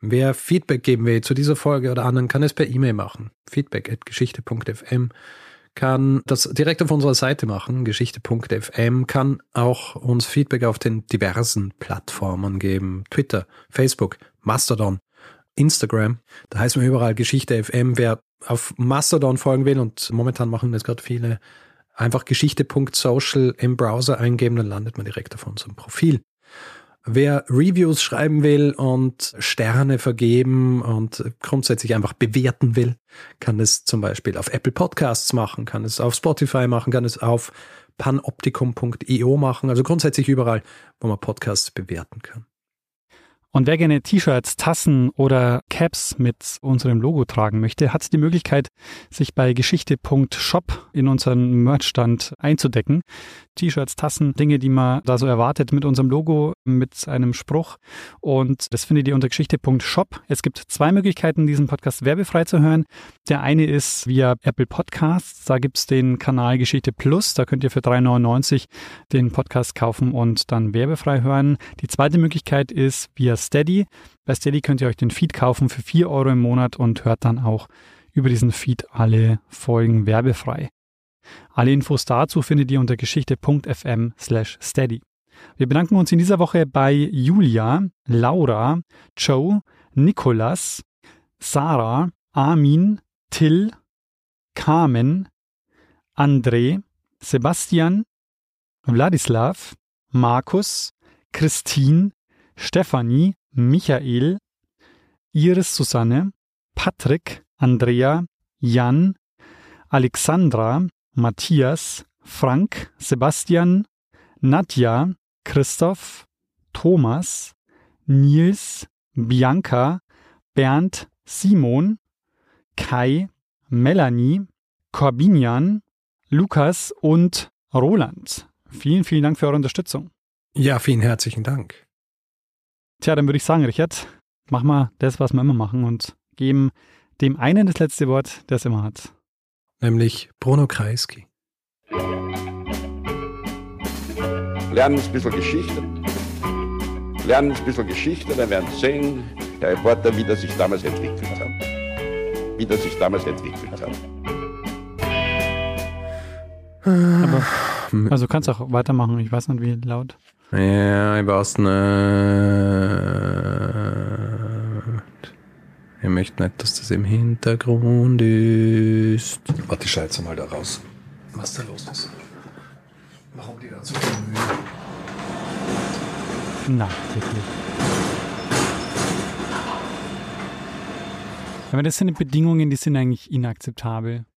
Wer Feedback geben will zu dieser Folge oder anderen, kann es per E-Mail machen. Feedback@geschichte.fm kann das direkt auf unserer Seite machen, geschichte.fm, kann auch uns Feedback auf den diversen Plattformen geben. Twitter, Facebook, Mastodon, Instagram. Da heißen wir überall Geschichte FM. Wer auf Mastodon folgen will, und momentan machen das gerade viele, einfach geschichte.social im Browser eingeben, dann landet man direkt auf unserem Profil. Wer Reviews schreiben will und Sterne vergeben und grundsätzlich einfach bewerten will, kann es zum Beispiel auf Apple Podcasts machen, kann es auf Spotify machen, kann es auf panoptikum.io machen, also grundsätzlich überall, wo man Podcasts bewerten kann. Und wer gerne T-Shirts, Tassen oder Caps mit unserem Logo tragen möchte, hat die Möglichkeit, sich bei geschichte.shop in unseren Merchstand einzudecken. T-Shirts, Tassen, Dinge, die man da so erwartet mit unserem Logo, mit einem Spruch. Und das findet ihr unter geschichte.shop. Es gibt zwei Möglichkeiten, diesen Podcast werbefrei zu hören. Der eine ist via Apple Podcasts. Da gibt es den Kanal Geschichte Plus. Da könnt ihr für 3,99 den Podcast kaufen und dann werbefrei hören. Die zweite Möglichkeit ist via Steady. Bei Steady könnt ihr euch den Feed kaufen für 4 Euro im Monat und hört dann auch über diesen Feed alle Folgen werbefrei. Alle Infos dazu findet ihr unter geschichte.fm slash steady. Wir bedanken uns in dieser Woche bei Julia, Laura, Joe, Nikolas, Sarah, Armin, Till, Carmen, André, Sebastian, Wladislav, Markus, Christine, Stefanie, Michael, Iris Susanne, Patrick, Andrea, Jan, Alexandra, Matthias, Frank, Sebastian, Nadja, Christoph, Thomas, Nils, Bianca, Bernd, Simon, Kai, Melanie, Corbinian, Lukas und Roland. Vielen, vielen Dank für eure Unterstützung. Ja, vielen herzlichen Dank. Tja, dann würde ich sagen, Richard, mach mal das, was wir immer machen und geben dem einen das letzte Wort, der es immer hat. Nämlich Bruno Kreisky. Lernen ein bisschen Geschichte. Lernen ein bisschen Geschichte, dann werden Sie sehen, der Reporter, wie das sich damals entwickelt hat. Wie das sich damals entwickelt hat. Aber, also du kannst auch weitermachen, ich weiß nicht wie laut. Ja, ich weiß nicht. Ich möchte nicht, dass das im Hintergrund ist. Warte, ich schalte mal da raus. Was da los ist. Warum die da so viel Mühe? Na, wirklich. Aber das sind Bedingungen, die sind eigentlich inakzeptabel.